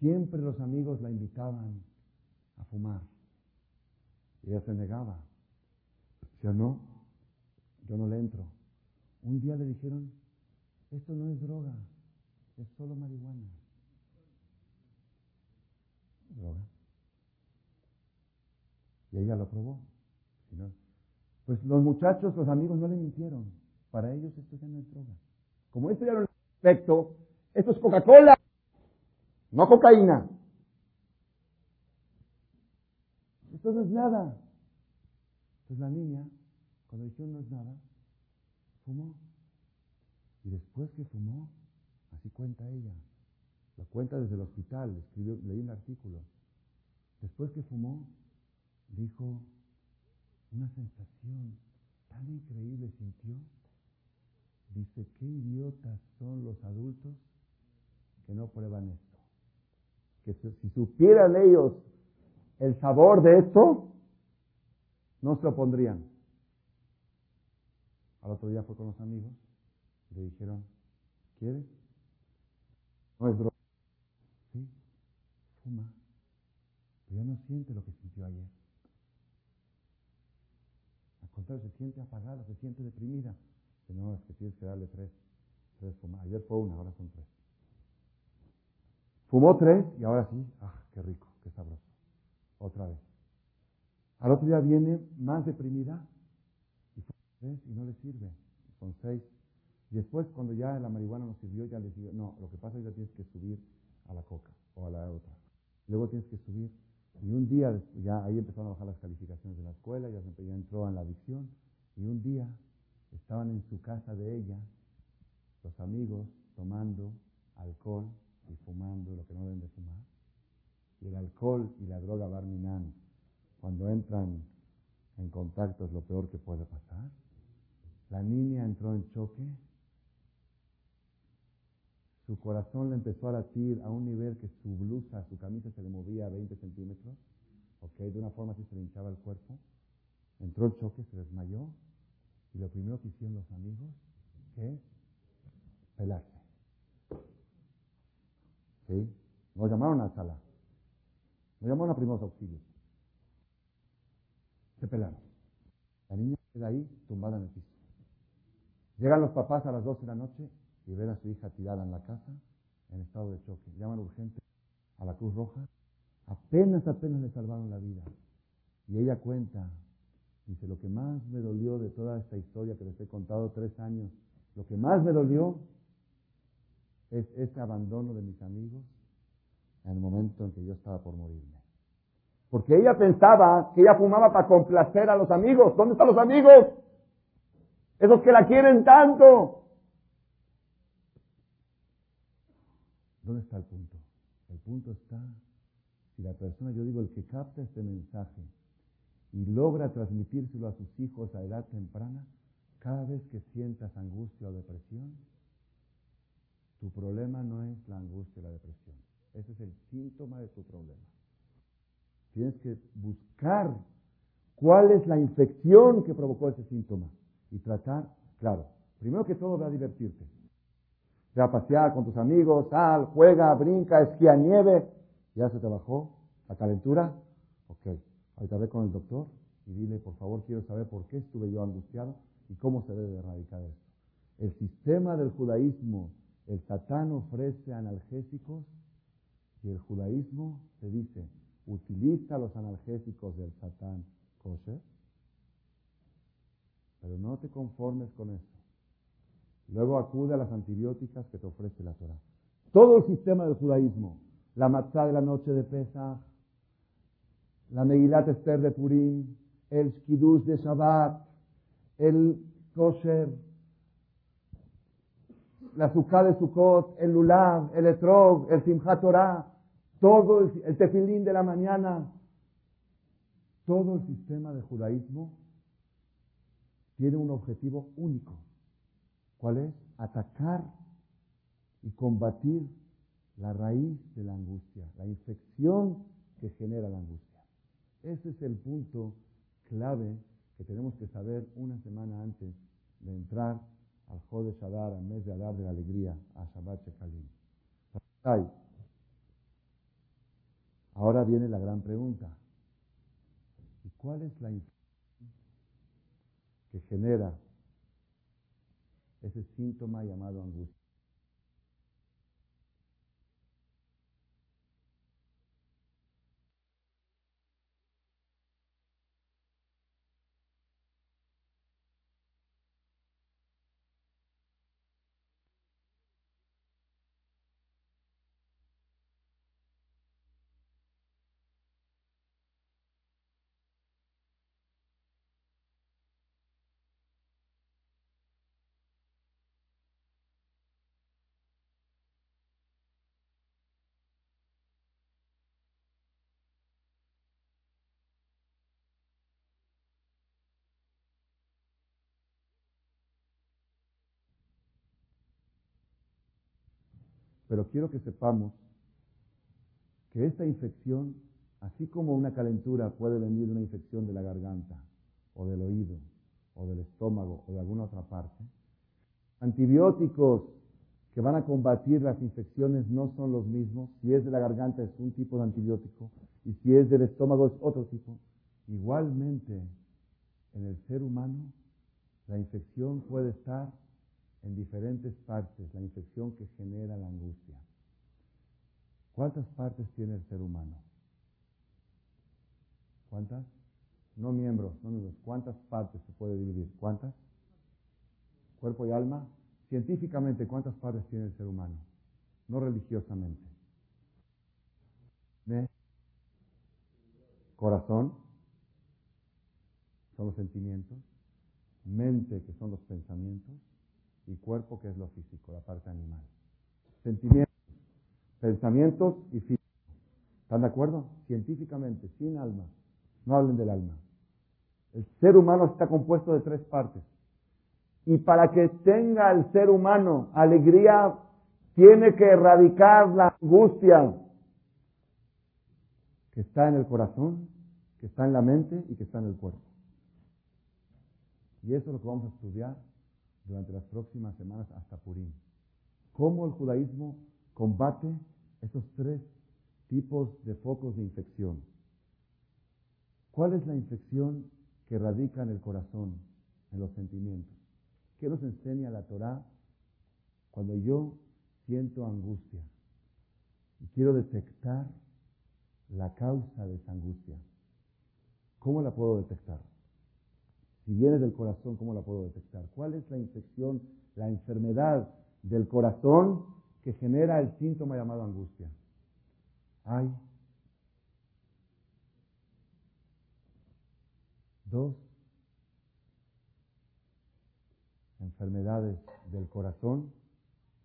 S1: Siempre los amigos la invitaban a fumar. Y ella se negaba. Decía, no, yo no le entro. Un día le dijeron, esto no es droga, es solo marihuana. Droga. Y ella lo probó. Pues los muchachos, los amigos no le mintieron. Para ellos esto ya no es droga. Como esto ya no es efecto, esto es Coca-Cola, no cocaína. Esto no es nada. Pues la niña, cuando dijeron no es nada, fumó. Y después que fumó, así cuenta ella, lo cuenta desde el hospital, escribió, leí un artículo. Después que fumó, dijo, una sensación tan increíble sintió. Dice, qué idiotas son los adultos que no prueban esto. Que si supieran ellos el sabor de esto, no se lo pondrían. Al otro día fue con los amigos y le dijeron, ¿quieres? No es droga. Sí, fuma. Pero ya no siente lo que sintió ayer. Contrario, se siente apagada, se siente deprimida. No, es que tienes que darle tres. Tres fumas. Ayer fue una, ahora son tres. Fumó tres y ahora sí, ah, qué rico, qué sabroso. Otra vez. Al otro día viene más deprimida y tres y no le sirve. Son seis. Y después, cuando ya la marihuana no sirvió, ya le digo, no, lo que pasa es que ya tienes que subir a la coca o a la otra. Luego tienes que subir. Y un día, ya ahí empezaron a bajar las calificaciones de la escuela, ya, ya entró en la adicción. Y un día estaban en su casa de ella, los amigos, tomando alcohol y fumando lo que no deben de fumar. Y el alcohol y la droga barminan, cuando entran en contacto, es lo peor que puede pasar. La niña entró en choque. Su corazón le empezó a latir a un nivel que su blusa, su camisa se le movía a 20 centímetros. ¿Ok? De una forma así se le hinchaba el cuerpo. Entró en choque, se desmayó. Y lo primero que hicieron los amigos, ¿qué es? Pelarse. ¿Sí? Nos llamaron a la sala. Nos llamaron a primeros auxilios. Se pelaron. La niña queda ahí tumbada en el piso. Llegan los papás a las 12 de la noche y ven a su hija tirada en la casa en estado de choque. Llaman urgente a la Cruz Roja. Apenas, apenas le salvaron la vida. Y ella cuenta, dice, lo que más me dolió de toda esta historia que les he contado tres años, lo que más me dolió es este abandono de mis amigos en el momento en que yo estaba por morirme. Porque ella pensaba que ella fumaba para complacer a los amigos. ¿Dónde están los amigos? Esos que la quieren tanto. ¿Dónde está el punto? El punto está, si la persona, yo digo, el que capta este mensaje y logra transmitírselo a sus hijos a edad temprana, cada vez que sientas angustia o depresión, tu problema no es la angustia o la depresión. Ese es el síntoma de tu problema. Tienes que buscar cuál es la infección que provocó ese síntoma y tratar, claro, primero que todo, ve a divertirte. Ve a pasear con tus amigos, sal, juega, brinca, esquía nieve. ¿Ya se te bajó la calentura? Ok. Ahorita ve con el doctor y dile, por favor, quiero saber por qué estuve yo angustiado y cómo se debe erradicar esto. El sistema del judaísmo, el satán ofrece analgésicos y el judaísmo te dice, utiliza los analgésicos del satán kosher, pero no te conformes con eso. Luego acude a las antibióticas que te ofrece la Torah. Todo el sistema del judaísmo, la matzah de la noche de Pesach, la Megilat Esther de Purim, el Shkidus de Shabbat, el kosher, la Sukkah de Sukkot, el Lulav, el Etrog, el Simchat Torah, todo el, el tefilín de la mañana, todo el sistema de judaísmo tiene un objetivo único. ¿Cuál es? Atacar y combatir la raíz de la angustia, la infección que genera la angustia. Ese es el punto clave que tenemos que saber una semana antes de entrar al Jode Shadar, al mes de Adar de la alegría, a Shabbat Shekalim. Ahora viene la gran pregunta. ¿Y cuál es la infección que genera ese síntoma llamado angustia? Pero quiero que sepamos que esta infección, así como una calentura puede venir de una infección de la garganta, o del oído, o del estómago, o de alguna otra parte, antibióticos que van a combatir las infecciones no son los mismos. Si es de la garganta es un tipo de antibiótico y si es del estómago es otro tipo. Igualmente, en el ser humano, la infección puede estar en diferentes partes la infección que genera la angustia. ¿Cuántas partes tiene el ser humano? ¿Cuántas? No miembros, no miembros. ¿Cuántas partes se puede dividir? ¿Cuántas? Cuerpo y alma. Científicamente, ¿cuántas partes tiene el ser humano? No religiosamente. Corazón, son los sentimientos. Mente, que son los pensamientos y cuerpo, que es lo físico, la parte animal. Sentimientos, pensamientos y físico. ¿Están de acuerdo? Científicamente, sin alma. No hablen del alma. El ser humano está compuesto de tres partes. Y para que tenga el ser humano alegría, tiene que erradicar la angustia que está en el corazón, que está en la mente y que está en el cuerpo. Y eso es lo que vamos a estudiar durante las próximas semanas hasta Purim. ¿Cómo el judaísmo combate esos tres tipos de focos de infección? ¿Cuál es la infección que radica en el corazón, en los sentimientos? ¿Qué nos enseña la Torah cuando yo siento angustia y quiero detectar la causa de esa angustia? ¿Cómo la puedo detectar? Si viene del corazón, ¿cómo la puedo detectar? ¿Cuál es la infección, la enfermedad del corazón que genera el síntoma llamado angustia? Hay dos enfermedades del corazón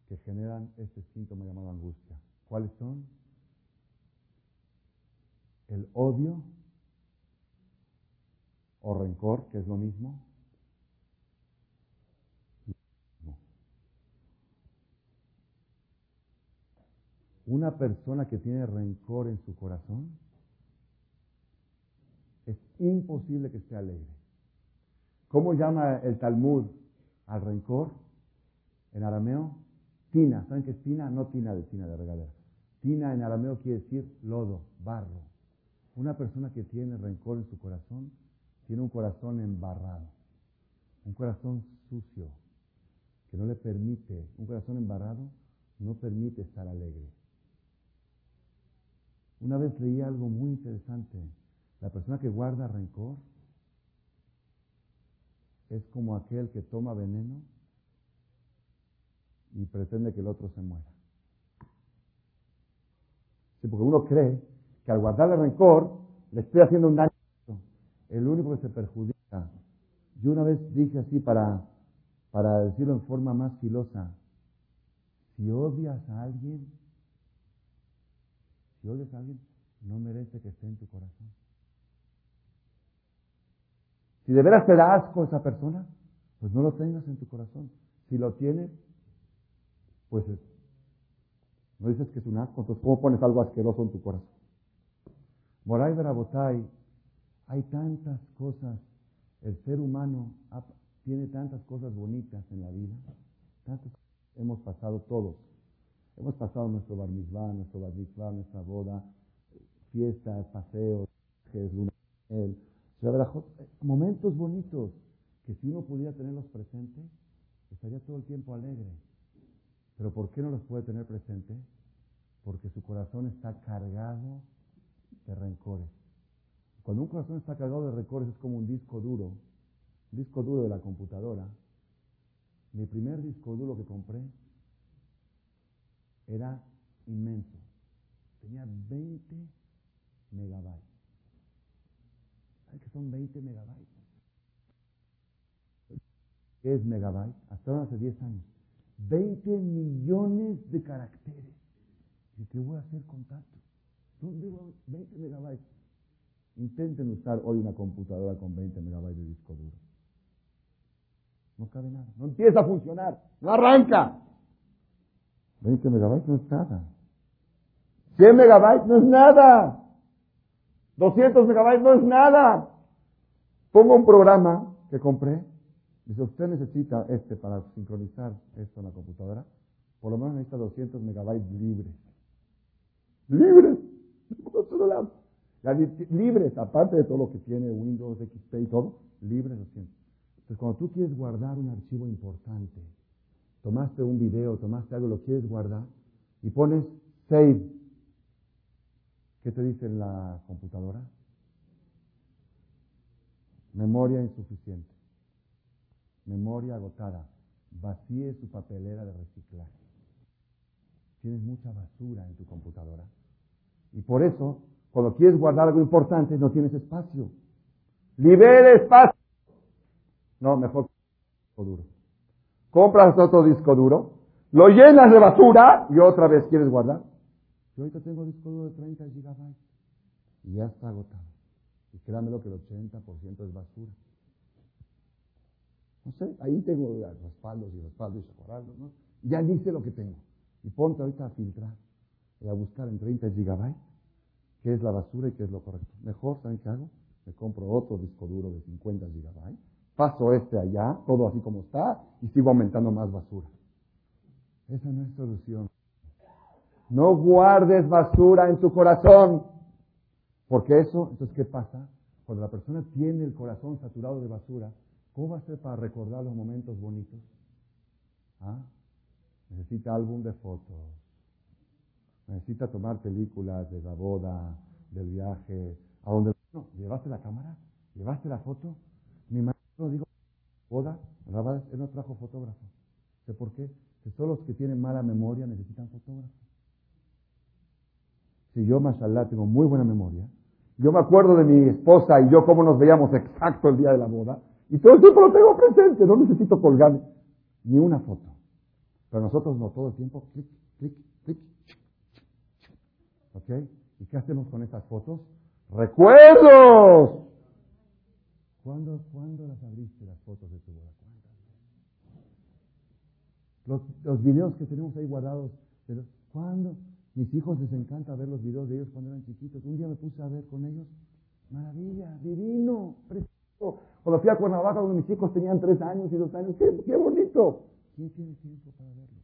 S1: que generan este síntoma llamado angustia. ¿Cuáles son? El odio o rencor, que es lo mismo. Una persona que tiene rencor en su corazón, es imposible que esté alegre. ¿Cómo llama el Talmud al rencor? En arameo, tina. ¿Saben qué es tina? No tina de tina de regadera. Tina en arameo quiere decir lodo, barro. Una persona que tiene rencor en su corazón tiene un corazón embarrado, un corazón sucio, que no le permite, un corazón embarrado no permite estar alegre. Una vez leí algo muy interesante. La persona que guarda rencor es como aquel que toma veneno y pretende que el otro se muera. Sí, porque uno cree que al guardarle rencor le estoy haciendo un daño el único que se perjudica. Yo una vez dije así para, para decirlo en forma más filosa, si odias a alguien, si odias a alguien, no merece que esté en tu corazón. Si de veras te da asco a esa persona, pues no lo tengas en tu corazón. Si lo tienes, pues no dices que es un asco, entonces ¿cómo pones algo asqueroso en tu corazón? Moray Barabotay, hay tantas cosas, el ser humano tiene tantas cosas bonitas en la vida, tantas hemos pasado todos. Hemos pasado nuestro bar nuestro bar nuestra boda, fiestas, paseos, viajes, momentos bonitos que si uno pudiera tenerlos presentes, estaría todo el tiempo alegre. Pero ¿por qué no los puede tener presente? Porque su corazón está cargado de rencores. Cuando un corazón está cargado de rencores es como un disco duro, un disco duro de la computadora. Mi primer disco duro que compré era inmenso. Tenía 20 megabytes. ¿Sabes qué son 20 megabytes? ¿Qué es megabyte? Hasta hace 10 años. 20 millones de caracteres. ¿Y qué voy a hacer con tanto? ¿Dónde 20 megabytes? Intenten usar hoy una computadora con 20 megabytes de disco duro. No cabe nada. No empieza a funcionar. No arranca. 20 megabytes no es nada. 100 megabytes no es nada. 200 megabytes no es nada. Pongo un programa que compré Dice, usted necesita este para sincronizar esto en la computadora, por lo menos necesita 200 megabytes libres. ¡Libres! libres, aparte de todo lo que tiene Windows, XP y todo, libres 200. Entonces, cuando tú quieres guardar un archivo importante, tomaste un video, tomaste algo, lo quieres guardar, y pones save. ¿Qué te dice la computadora? Memoria insuficiente memoria agotada, vacíe su papelera de reciclaje. Tienes mucha basura en tu computadora. Y por eso, cuando quieres guardar algo importante, no tienes espacio. Libere espacio. No, mejor disco duro. Compras otro disco duro, lo llenas de basura y otra vez quieres guardar. Yo ahorita tengo disco duro de 30 gigabytes y ya está agotado. Y créanme lo que el 80% es basura. No sé, ahí tengo respaldos y respaldos y ¿no? Ya dice lo que tengo. Y ponte ahorita a filtrar y a buscar en 30 gigabytes qué es la basura y qué es lo correcto. Mejor, ¿saben qué hago? Me compro otro disco duro de 50 gigabytes, paso este allá, todo así como está, y sigo aumentando más basura. Esa no es solución. No guardes basura en tu corazón. Porque eso, entonces, ¿qué pasa? Cuando la persona tiene el corazón saturado de basura, ¿Cómo va a ser para recordar los momentos bonitos? ¿Ah? Necesita álbum de fotos. Necesita tomar películas de la boda, del viaje, a donde... Llevaste la cámara, llevaste la foto. Mi maestro dijo, boda, él no trajo fotógrafo. ¿Sé por qué? Que todos los que tienen mala memoria necesitan fotógrafo. Si yo, mashallah, tengo muy buena memoria, yo me acuerdo de mi esposa y yo cómo nos veíamos exacto el día de la boda, y todo el tiempo lo tengo presente, no necesito colgar ni una foto. Pero nosotros no, todo el tiempo, clic, clic, clic. ¿Ok? ¿Y qué hacemos con esas fotos? ¡Recuerdos! ¿Cuándo, ¿Cuándo las abriste las fotos de tu boda? Los, los videos que tenemos ahí guardados, pero ¿cuándo? Mis hijos les encanta ver los videos de ellos cuando eran chiquitos. Un día me puse a ver con ellos. Maravilla, divino, precioso. Cuando fui a Cuernavaca, cuando mis hijos tenían tres años y dos años, ¡qué, bonito! ¿Quién tiene tiempo para verlo?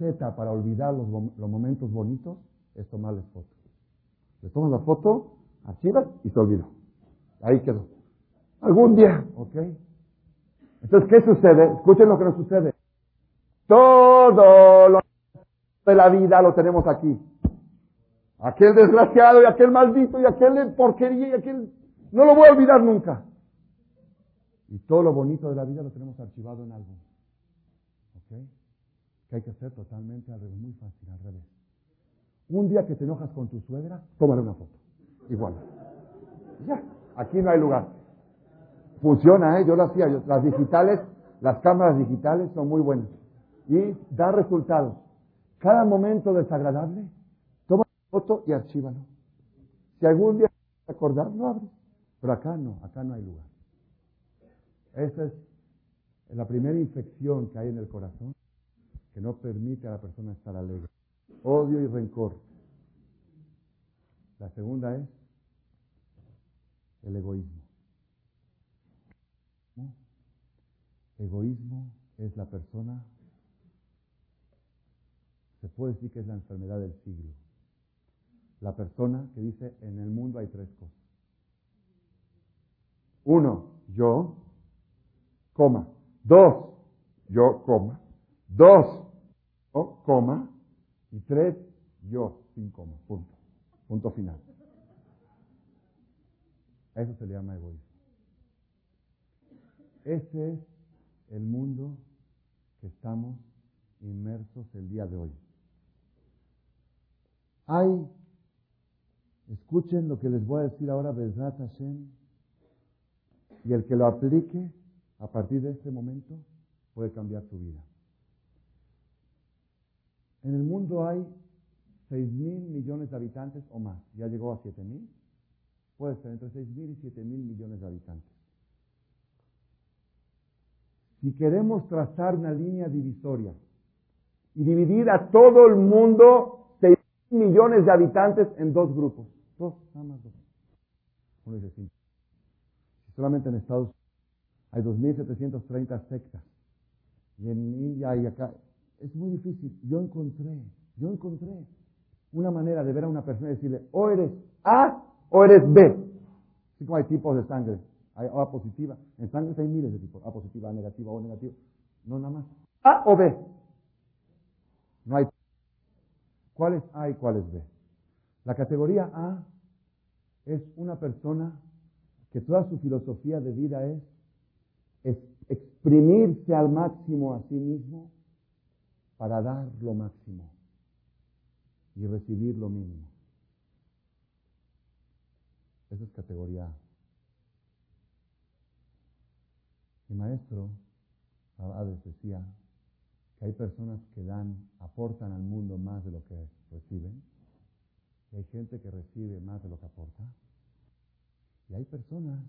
S1: Receta para olvidar los, momentos bonitos es tomarles fotos. Le tomas la foto, archivas y se olvidó. Ahí quedó. Algún día, ¿ok? Entonces, ¿qué sucede? Escuchen lo que nos sucede. Todo lo de la vida lo tenemos aquí. Aquel desgraciado y aquel maldito y aquel porquería y aquel no lo voy a olvidar nunca. Y todo lo bonito de la vida lo tenemos archivado en algo. ¿Ok? Que hay que hacer totalmente al revés, muy fácil, al revés. Un día que te enojas con tu suegra, tómale una foto. Igual. Ya, aquí no hay lugar. Funciona, ¿eh? Yo lo hacía. las digitales, las cámaras digitales son muy buenas. Y da resultados. Cada momento desagradable, toma una foto y archívalo. Si algún día te acordar, lo abres. Pero acá no, acá no hay lugar. Ese es la primera infección que hay en el corazón que no permite a la persona estar alegre. Odio y rencor. La segunda es el egoísmo. Egoísmo es la persona, se puede decir que es la enfermedad del siglo. La persona que dice, en el mundo hay tres cosas. Uno, yo, coma. Dos, yo, coma. Dos, yo, coma. Y tres, yo, sin coma. Punto. Punto final. Eso se le llama egoísmo. Ese es el mundo que estamos inmersos el día de hoy. Hay, escuchen lo que les voy a decir ahora, Bezrat Hashem, y el que lo aplique a partir de este momento puede cambiar su vida. En el mundo hay 6 mil millones de habitantes o más. Ya llegó a 7 mil. Puede ser entre 6 mil y 7 mil millones de habitantes. Si queremos trazar una línea divisoria y dividir a todo el mundo, 6 millones de habitantes en dos grupos. Dos, nada más dos. Uno dice, sí. Solamente en Estados Unidos hay 2.730 sectas. Y en India y acá. Es muy difícil. Yo encontré, yo encontré una manera de ver a una persona y decirle, o eres A o eres B. Así como hay tipos de sangre. Hay A positiva. En sangre hay miles de tipos. A positiva, A negativa, O negativa. No, nada más. A o B. No hay. ¿Cuál es A y cuál es B? La categoría A es una persona que toda su filosofía de vida es, exprimirse al máximo a sí mismo para dar lo máximo y recibir lo mínimo. Esa es categoría A. Mi maestro, Hades, decía que hay personas que dan, aportan al mundo más de lo que reciben, y hay gente que recibe más de lo que aporta. Y hay personas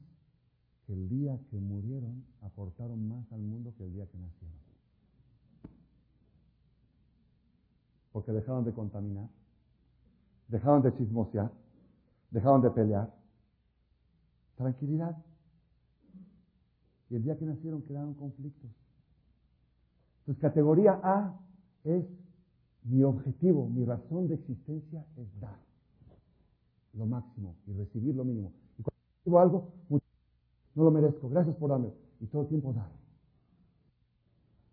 S1: que el día que murieron aportaron más al mundo que el día que nacieron. Porque dejaron de contaminar, dejaron de chismosear, dejaron de pelear. Tranquilidad. Y el día que nacieron quedaron conflictos. Entonces, categoría A es mi objetivo, mi razón de existencia es dar lo máximo y recibir lo mínimo algo, no lo merezco, gracias por darme. Y todo el tiempo dar.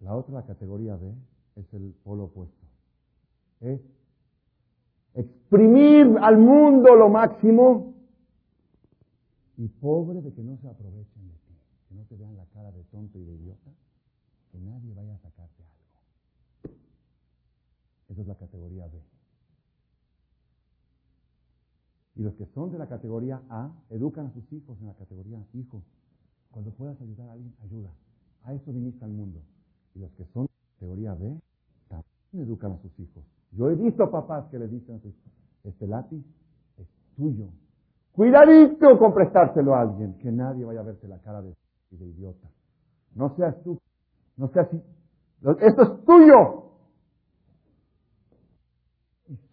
S1: La otra categoría B es el polo opuesto. Es exprimir al mundo lo máximo y pobre de que no se aprovechen de ti, que no te vean la cara de tonto y de idiota, que nadie vaya a sacarte algo. Esa es la categoría B. Y los que son de la categoría A educan a sus hijos en la categoría Hijo, cuando puedas ayudar a alguien, ayuda. A eso viniste al mundo. Y los que son de la categoría B también educan a sus hijos. Yo he visto papás que le dicen este lápiz es tuyo. Cuidadito con prestárselo a alguien, que nadie vaya a verte la cara de, idiota. No seas tú, no seas. Esto es tuyo.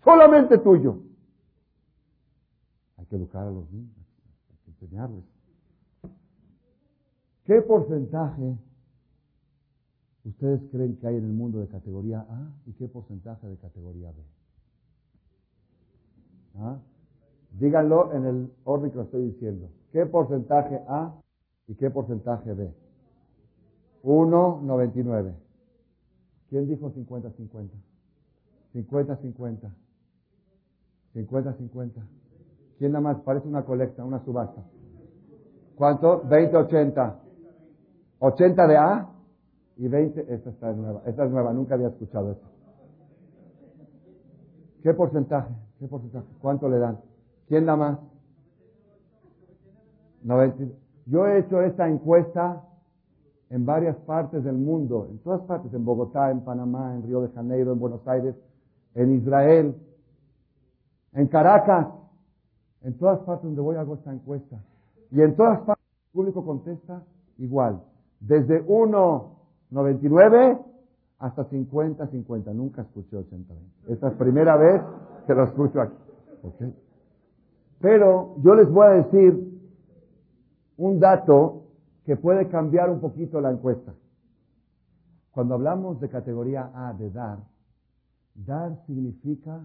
S1: Solamente tuyo que educar a los niños, hay que enseñarles. ¿Qué porcentaje ustedes creen que hay en el mundo de categoría A y qué porcentaje de categoría B? ¿Ah? Díganlo en el orden que lo estoy diciendo. ¿Qué porcentaje A y qué porcentaje B? 1,99. ¿Quién dijo 50-50? 50-50. 50-50. ¿Quién nada más? Parece una colecta, una subasta. ¿Cuánto? 20, 80. 80 de A y 20, esta está nueva. Esta es nueva, nunca había escuchado esto. ¿Qué porcentaje? ¿Qué porcentaje? ¿Cuánto le dan? ¿Quién da más? 90. Yo he hecho esta encuesta en varias partes del mundo, en todas partes, en Bogotá, en Panamá, en Río de Janeiro, en Buenos Aires, en Israel, en Caracas. En todas partes donde voy hago esta encuesta. Y en todas partes el público contesta igual. Desde uno 99 hasta 50, 50. Nunca escuché 80, 20. Esta es la primera vez que lo escucho aquí. Pero yo les voy a decir un dato que puede cambiar un poquito la encuesta. Cuando hablamos de categoría A, de dar, dar significa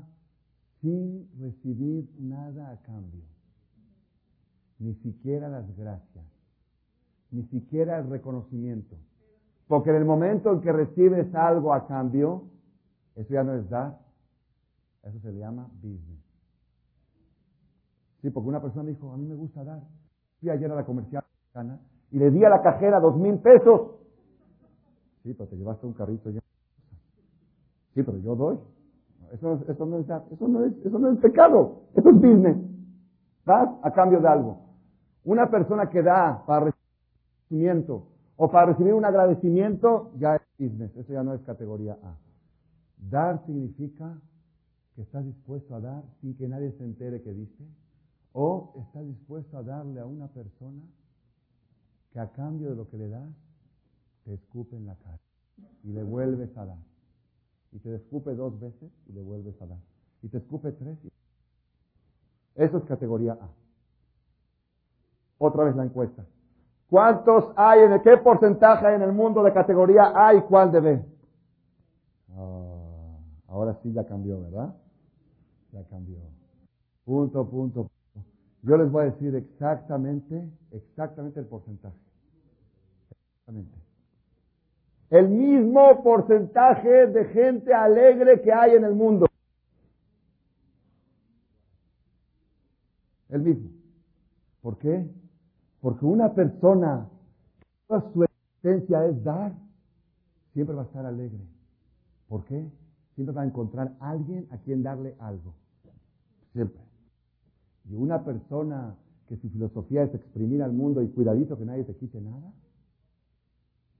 S1: sin recibir nada a cambio, ni siquiera las gracias, ni siquiera el reconocimiento. Porque en el momento en que recibes algo a cambio, eso ya no es dar, eso se le llama business. Sí, porque una persona me dijo, a mí me gusta dar. Fui ayer a la comercial y le di a la cajera dos mil pesos. Sí, pero te llevaste un carrito ya. Sí, pero yo doy. Eso, eso, no es eso no es, eso no es pecado, eso es business. Das a cambio de algo. Una persona que da para recibimiento o para recibir un agradecimiento, ya es business, eso ya no es categoría A. Dar significa que estás dispuesto a dar sin que nadie se entere que diste, o estás dispuesto a darle a una persona que a cambio de lo que le das, te escupe en la cara y le vuelves a dar. Y te escupe dos veces y le vuelves a dar. Y te escupe tres. Eso es categoría A. Otra vez la encuesta. ¿Cuántos hay en el, qué porcentaje hay en el mundo de categoría A y cuál de B? Ah, ahora sí ya cambió, ¿verdad? Ya cambió. Punto, punto, punto. Yo les voy a decir exactamente, exactamente el porcentaje. Exactamente. El mismo porcentaje de gente alegre que hay en el mundo. El mismo. ¿Por qué? Porque una persona, toda su existencia es dar, siempre va a estar alegre. ¿Por qué? Siempre va a encontrar alguien a quien darle algo. Siempre. Y una persona que su filosofía es exprimir al mundo y cuidadito que nadie te quite nada,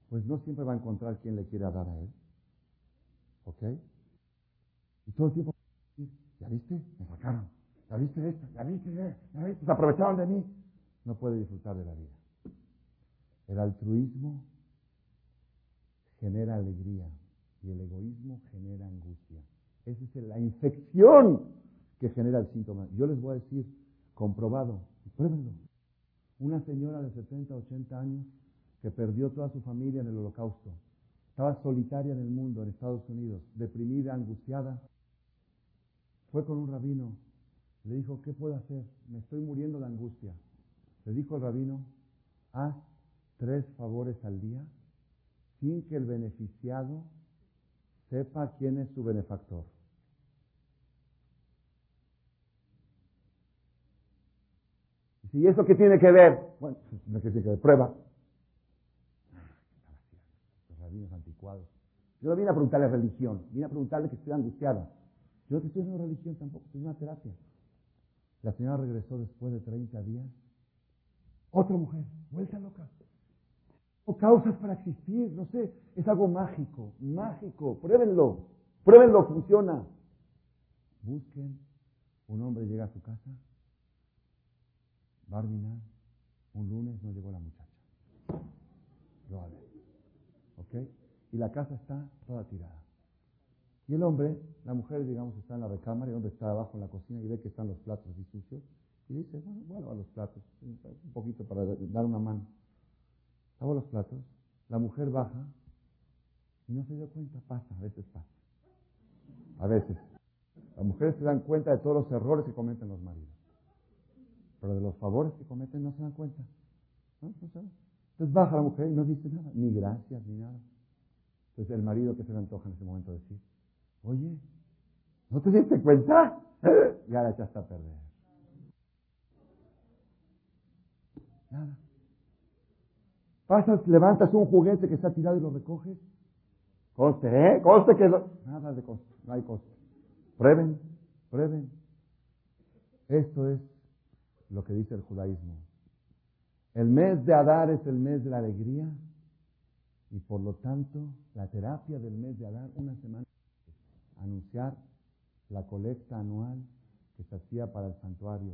S1: pues no siempre va a encontrar quien le quiera dar a él. ¿Ok? Y todo el tiempo, ¿ya viste? Me sacaron. ¿Ya viste esto? ¿Ya viste? ¿Ya viste? Se aprovecharon de mí no puede disfrutar de la vida. El altruismo genera alegría y el egoísmo genera angustia. Esa es la infección que genera el síntoma. Yo les voy a decir, comprobado, pruébenlo. Una señora de 70, 80 años que perdió toda su familia en el holocausto. Estaba solitaria en el mundo, en Estados Unidos, deprimida, angustiada. Fue con un rabino. Le dijo, ¿qué puedo hacer? Me estoy muriendo de angustia. Le dijo el rabino, haz tres favores al día sin que el beneficiado sepa quién es su benefactor. ¿Y eso qué tiene que ver? Bueno, no tiene que ver, prueba. Los rabinos anticuados. Yo no vine a preguntarle religión, vine a preguntarle que estoy angustiada. Yo no estoy haciendo religión tampoco, estoy una terapia. La señora regresó después de 30 días otra mujer, vuelta loca. O causas para existir, no sé, es algo mágico, mágico, pruébenlo, pruébenlo, funciona. Busquen, un hombre llega a su casa, va un lunes no llegó la muchacha. Lo a ver. ¿Ok? Y la casa está toda tirada. Y el hombre, la mujer, digamos, está en la recámara y el hombre está abajo en la cocina y ve que están los platos así sucios. Y dice, bueno, bueno, a los platos, un poquito para dar una mano. Lavo los platos, la mujer baja y no se dio cuenta, pasa, a veces pasa. A veces. Las mujeres se dan cuenta de todos los errores que cometen los maridos. Pero de los favores que cometen no se dan cuenta. ¿No? ¿No Entonces baja la mujer y no dice nada, ni gracias, ni nada. Entonces el marido que se le antoja en ese momento decir, oye, ¿no te diste cuenta? Ya la echaste a perder. Nada. Pasas, levantas un juguete que está tirado y lo recoges. Coste, ¿eh? Coste que... Nada de coste, no hay coste. Prueben, prueben. Esto es lo que dice el judaísmo. El mes de Adar es el mes de la alegría y por lo tanto la terapia del mes de Adar, una semana, anunciar la colecta anual que se hacía para el santuario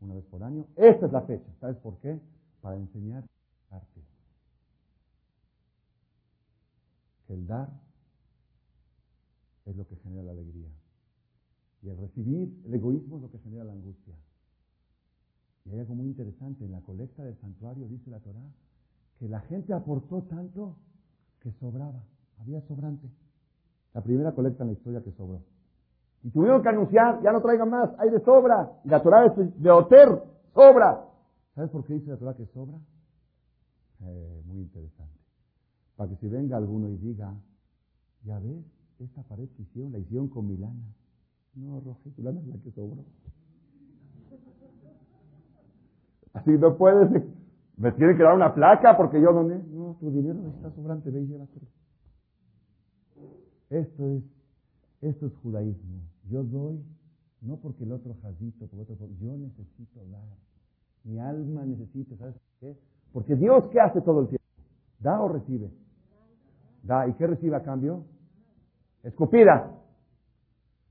S1: una vez por año. Esta es la fecha. ¿Sabes por qué? Para enseñar arte. que el dar es lo que genera la alegría. Y el recibir, el egoísmo es lo que genera la angustia. Y hay algo muy interesante, en la colecta del santuario dice la Torá, que la gente aportó tanto que sobraba, había sobrante. La primera colecta en la historia que sobró. Y tuvieron que anunciar, ya no traigan más, hay de sobra. Y la Torah es de Oter, sobra. ¿Sabes por qué dice la Torah que sobra? Eh, muy interesante. Para que si venga alguno y diga, ya ves, esta pared que hicieron, la hicieron con Milana. No, Rojito, lana es la que sobró. Así no puedes, me tienen que dar una placa porque yo no, no, tu dinero está sobrante, ve y llévatelo. Esto es, esto es judaísmo. Yo doy, no porque el otro jazito, porque otro, yo necesito dar. Mi alma necesita, ¿sabes qué? Porque Dios, ¿qué hace todo el tiempo? ¿Da o recibe? Da. ¿Y qué recibe a cambio? Escupida.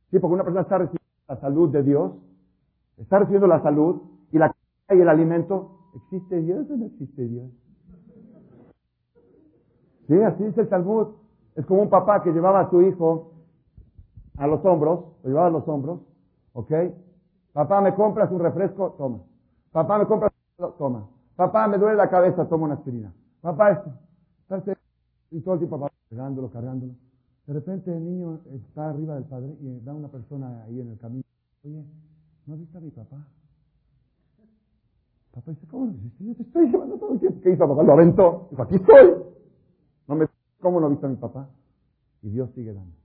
S1: Sí, porque una persona está recibiendo la salud de Dios, está recibiendo la salud y la y el alimento. ¿Existe Dios o no existe Dios? Sí, así dice el Talmud. Es como un papá que llevaba a su hijo a los hombros, lo llevaba a los hombros, ¿ok? Papá, ¿me compras un refresco? Toma. Papá, ¿me compras? Toma. Papá, me duele la cabeza, toma una aspirina. Papá, esto. Y todo el tiempo papá cargándolo, cargándolo. De repente el niño está arriba del padre y da una persona ahí en el camino. Oye, ¿no viste a mi papá? Papá dice, ¿cómo no viste? Yo te estoy llevando todo el tiempo. ¿Qué hizo papá? Lo aventó. Dijo, aquí estoy. No me, ¿Cómo no viste a mi papá? Y Dios sigue dando.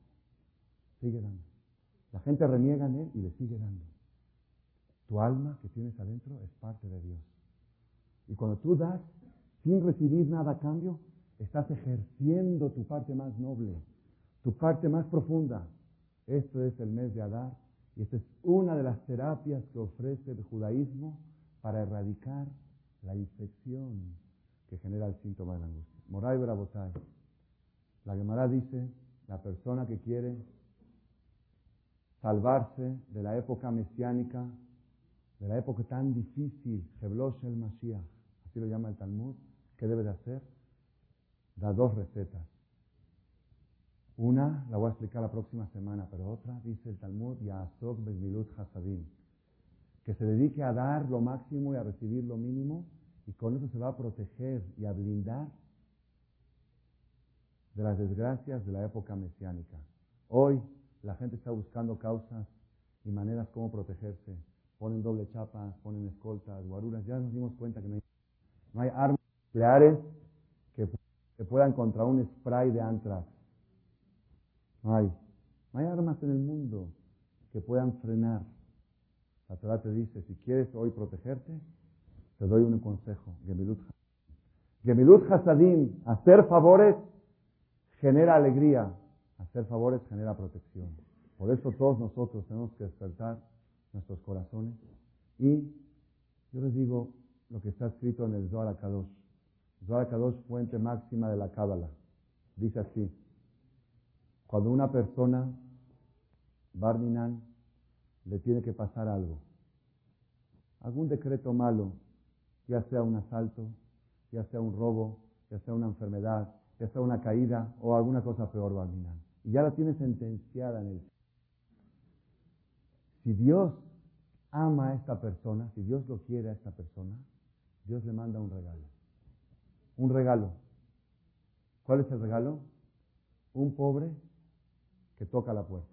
S1: Sigue dando. La gente reniega en él y le sigue dando. Tu alma que tienes adentro es parte de Dios. Y cuando tú das sin recibir nada a cambio, estás ejerciendo tu parte más noble, tu parte más profunda. Esto es el mes de Adar y esta es una de las terapias que ofrece el judaísmo para erradicar la infección que genera el síntoma de la angustia. Moray Brabotay. La Gemara dice, la persona que quiere salvarse de la época mesiánica, de la época tan difícil, Heblosh el Mashiach, así lo llama el Talmud, ¿qué debe de hacer? Da dos recetas. Una la voy a explicar la próxima semana, pero otra dice el Talmud, Yaasok Bezmilut Hasadim, que se dedique a dar lo máximo y a recibir lo mínimo, y con eso se va a proteger y a blindar de las desgracias de la época mesiánica. Hoy la gente está buscando causas y maneras como protegerse. Ponen doble chapa, ponen escoltas, guaruras. Ya nos dimos cuenta que no hay, no hay armas nucleares que, que puedan contra un spray de antrax. No hay. No hay armas en el mundo que puedan frenar. La Torah te dice, si quieres hoy protegerte, te doy un consejo. Gemilut Gemilut Hasadim, hacer favores genera alegría, hacer favores genera protección. Por eso todos nosotros tenemos que despertar nuestros corazones. Y yo les digo lo que está escrito en el Zohar Kadosh. Zohar Kadosh, fuente máxima de la Cábala. Dice así, cuando una persona, Barminan, le tiene que pasar algo, algún decreto malo, ya sea un asalto, ya sea un robo, ya sea una enfermedad, ya sea una caída o alguna cosa peor, Barminan y ya la tiene sentenciada en él. Si Dios ama a esta persona, si Dios lo quiere a esta persona, Dios le manda un regalo. Un regalo. ¿Cuál es el regalo? Un pobre que toca la puerta.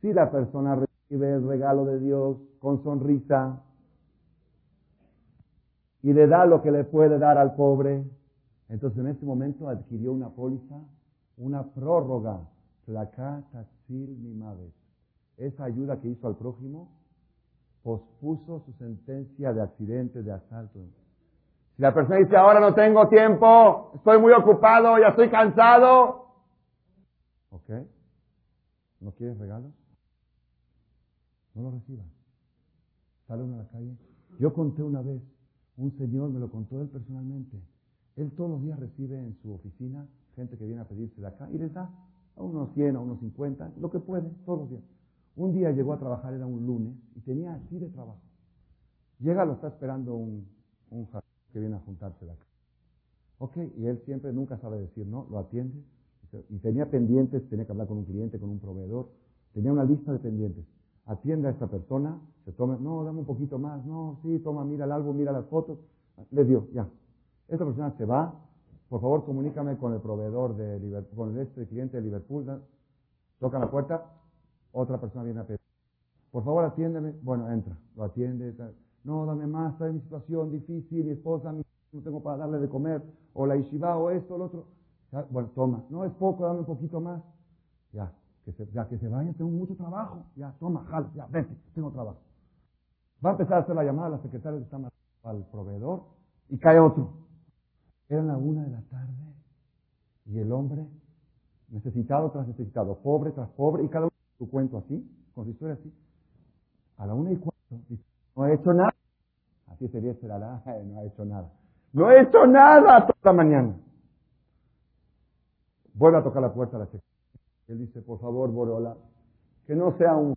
S1: Si la persona recibe el regalo de Dios con sonrisa y le da lo que le puede dar al pobre, entonces en este momento adquirió una póliza, una prórroga, Esa ayuda que hizo al prójimo pospuso su sentencia de accidente, de asalto. Si la persona dice, ahora no tengo tiempo, estoy muy ocupado, ya estoy cansado. ¿Ok? ¿No quieres regalos? No lo recibas. Sale uno a la calle. Yo conté una vez, un señor me lo contó él personalmente. Él todos los días recibe en su oficina gente que viene a pedirse de acá y les da a unos 100, a unos 50, lo que puede, todos los días. Un día llegó a trabajar, era un lunes, y tenía así de trabajo. Llega, lo está esperando un, un que viene a juntarse de acá. Ok, y él siempre nunca sabe decir no, lo atiende. Y tenía pendientes, tenía que hablar con un cliente, con un proveedor. Tenía una lista de pendientes. Atiende a esta persona, se toma, no, dame un poquito más, no, sí, toma, mira el álbum, mira las fotos. Le dio, ya. Esta persona se va, por favor comunícame con el proveedor de Liverpool, con este cliente de Liverpool. Toca la puerta, otra persona viene a pedir. Por favor, atiéndeme. Bueno, entra, lo atiende. No, dame más, está en mi situación difícil, mi esposa, no tengo para darle de comer, o la ishiva, o esto, o lo otro. bueno, toma. No es poco, dame un poquito más. Ya, que se, ya que se vaya, tengo mucho trabajo. Ya, toma, jala, ya, vete, tengo trabajo. Va a empezar a hacer la llamada a la secretaria está al proveedor y cae otro. Era la una de la tarde y el hombre necesitado tras necesitado, pobre tras pobre, y cada su cuento así, con su historia así. A la una y cuatro dice, no he hecho nada. Así sería la no ha hecho nada. No he hecho nada toda la mañana. Vuelve a tocar la puerta a la secretaria. Él dice, por favor, Borola, que no sea un,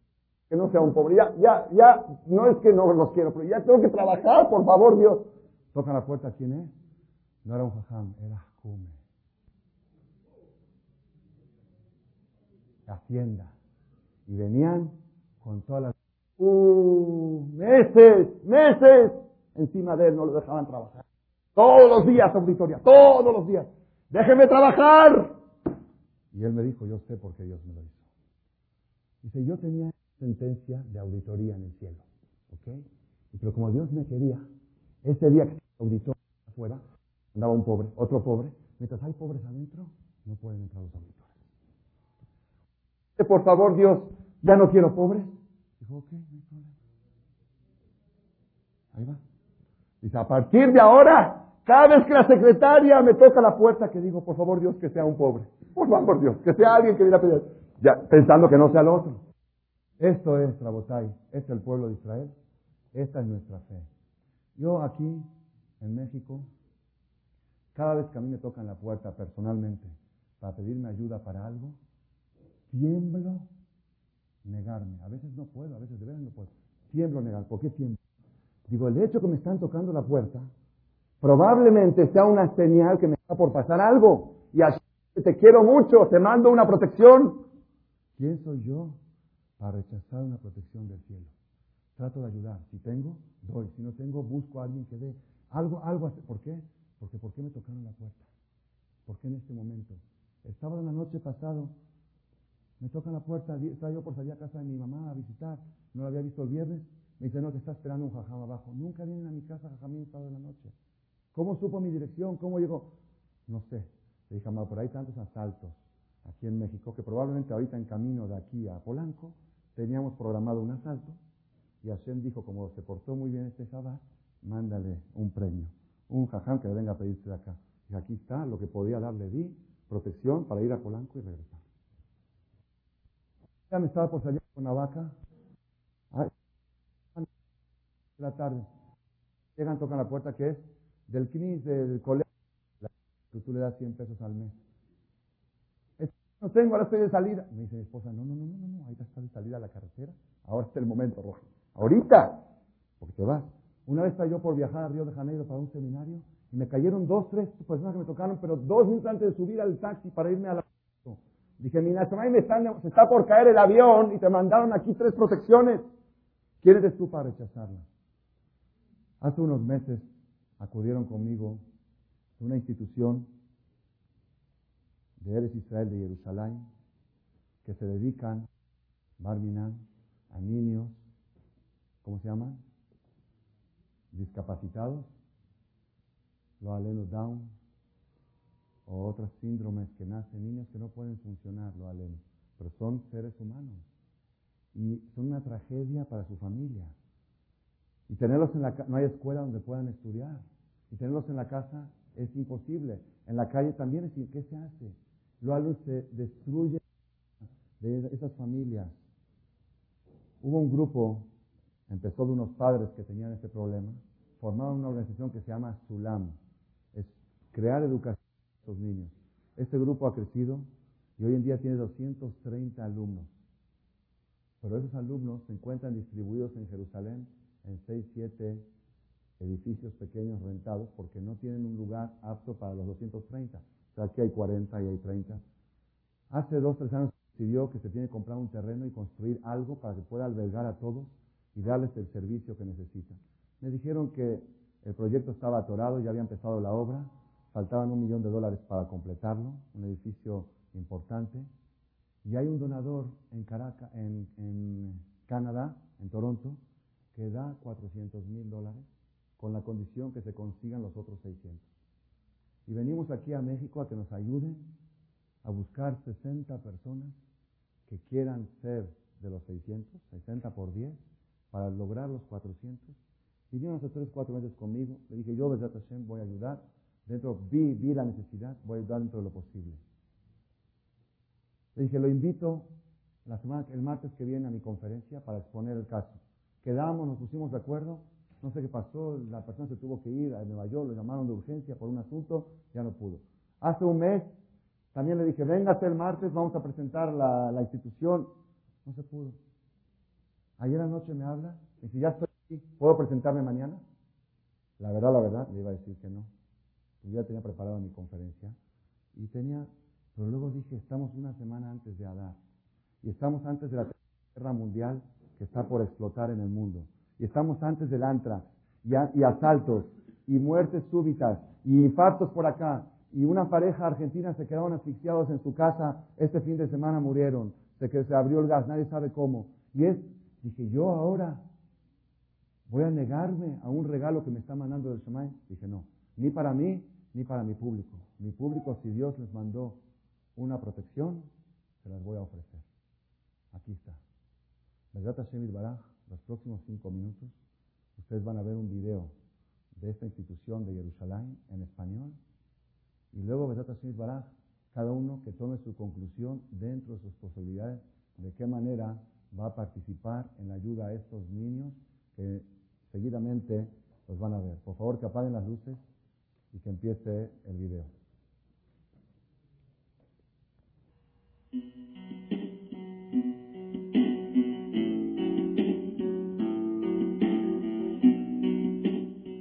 S1: que no sea un pobre. Ya, ya, ya, no es que no los quiero, pero ya tengo que trabajar, por favor, Dios. Toca la puerta, ¿quién es? No era un jajam, era Jume. Hacienda. Y venían con todas las... ¡Uh! Meses, meses encima de él, no lo dejaban trabajar. Todos los días, auditoría, todos los días. Déjeme trabajar. Y él me dijo, yo sé por qué Dios me lo hizo. Dice, yo tenía sentencia de auditoría en el cielo. ¿Ok? Pero como Dios me quería, ese día que auditó afuera, andaba un pobre, otro pobre. Mientras hay pobres adentro, no pueden entrar los auditores. Por favor, Dios, ya no quiero pobres. Dijo, ok, no hay problema. Ahí va. Dice, a partir de ahora, cada vez que la secretaria me toca la puerta, que digo, por favor, Dios, que sea un pobre. Por favor, Dios, que sea alguien que viene a pedir. Ya, pensando que no sea el otro. Esto es Rabotai, este es el pueblo de Israel. Esta es nuestra fe. Yo aquí, en México, cada vez que a mí me tocan la puerta personalmente para pedirme ayuda para algo, tiemblo negarme. A veces no puedo, a veces de verdad no puedo. Tiemblo negar. ¿Por qué tiemblo? Digo, el hecho que me están tocando la puerta probablemente sea una señal que me está por pasar algo. Y así te quiero mucho, te mando una protección. ¿Quién soy yo para rechazar una protección del cielo? Trato de ayudar. Si tengo, doy. Si no tengo, busco a alguien que dé. Algo, algo. ¿Por qué? Porque ¿por qué me tocaron la puerta? ¿Por qué en este momento? El sábado en la noche pasado me tocan la puerta, estaba por salir a casa de mi mamá a visitar, no la había visto el viernes, me dice, no, te está esperando un jajam abajo. Nunca vienen a mi casa jajamín sábado de la noche. ¿Cómo supo mi dirección? ¿Cómo llegó? No sé. Le dije, mamá, por ahí tantos asaltos aquí en México que probablemente ahorita en camino de aquí a Polanco teníamos programado un asalto y Hashem dijo, como se portó muy bien este Shabbat, mándale un premio un jajam que venga a pedirse de acá. Y aquí está lo que podía darle, di protección para ir a Polanco y regresar. Ya me estaba por salir con una vaca. la tarde. Llegan, tocan la puerta que es del CNIS, del colegio. Que tú le das 100 pesos al mes. No tengo, ahora estoy de salida. Me dice mi esposa, no, no, no, no, no, ahorita está de salida a la carretera. Ahora es el momento, rojo. Ahorita, porque te vas. Una vez estaba yo por viajar a Río de Janeiro para un seminario y me cayeron dos, tres personas que me tocaron, pero dos minutos antes de subir al taxi para irme a la... Dije, están, se está por caer el avión y te mandaron aquí tres protecciones. ¿Quién eres tú para rechazarla? Hace unos meses acudieron conmigo a una institución de Eres Israel de Jerusalén que se dedican, Barminan, a niños, ¿cómo se llaman? discapacitados, lo aleno down, o otros síndromes que nacen, niños que no pueden funcionar, lo aleno, pero son seres humanos y son una tragedia para su familia. Y tenerlos en la no hay escuela donde puedan estudiar. Y tenerlos en la casa es imposible. En la calle también es ¿qué se hace? Lo aleno se destruye de esas familias. Hubo un grupo empezó de unos padres que tenían este problema, formaron una organización que se llama SULAM, es crear educación a estos niños. Este grupo ha crecido y hoy en día tiene 230 alumnos. Pero esos alumnos se encuentran distribuidos en Jerusalén en 6, 7 edificios pequeños rentados porque no tienen un lugar apto para los 230. O sea, aquí hay 40 y hay 30. Hace dos, tres años decidió que se tiene que comprar un terreno y construir algo para que pueda albergar a todos y darles el servicio que necesitan. Me dijeron que el proyecto estaba atorado, ya había empezado la obra, faltaban un millón de dólares para completarlo, un edificio importante. Y hay un donador en Caracas, en, en Canadá, en Toronto, que da 400 mil dólares con la condición que se consigan los otros 600. Y venimos aquí a México a que nos ayuden a buscar 60 personas que quieran ser de los 600, 60 por 10, para lograr los 400. Vinieron hace 3, 4 meses conmigo, le dije, yo, Besat Hashem, voy a ayudar. Dentro, vi, vi la necesidad, voy a ayudar dentro de lo posible. Le dije, lo invito el martes que viene a mi conferencia para exponer el caso. Quedamos, nos pusimos de acuerdo, no sé qué pasó, la persona se tuvo que ir a Nueva York, lo llamaron de urgencia por un asunto, ya no pudo. Hace un mes también le dije, véngase el martes, vamos a presentar la, la institución. No se pudo. Ayer anoche me habla, y si ya estoy aquí, ¿puedo presentarme mañana? La verdad, la verdad, le iba a decir que no. Yo ya tenía preparado mi conferencia y tenía, pero luego dije, estamos una semana antes de Adar y estamos antes de la guerra mundial que está por explotar en el mundo y estamos antes del Antra y, y asaltos y muertes súbitas y infartos por acá y una pareja argentina se quedaron asfixiados en su casa, este fin de semana murieron, se, que se abrió el gas, nadie sabe cómo. Y es, dije, yo ahora voy a negarme a un regalo que me está mandando del Shemay. Dije, no, ni para mí, ni para mi público. Mi público, si Dios les mandó una protección, se las voy a ofrecer. Aquí está. Baraj, los próximos cinco minutos, ustedes van a ver un video de esta institución de Jerusalén en español y luego, Baraj, cada uno que tome su conclusión dentro de sus posibilidades, de qué manera va a participar en la ayuda a estos niños que seguidamente los van a ver. Por favor, que apaguen las luces y que empiece el video.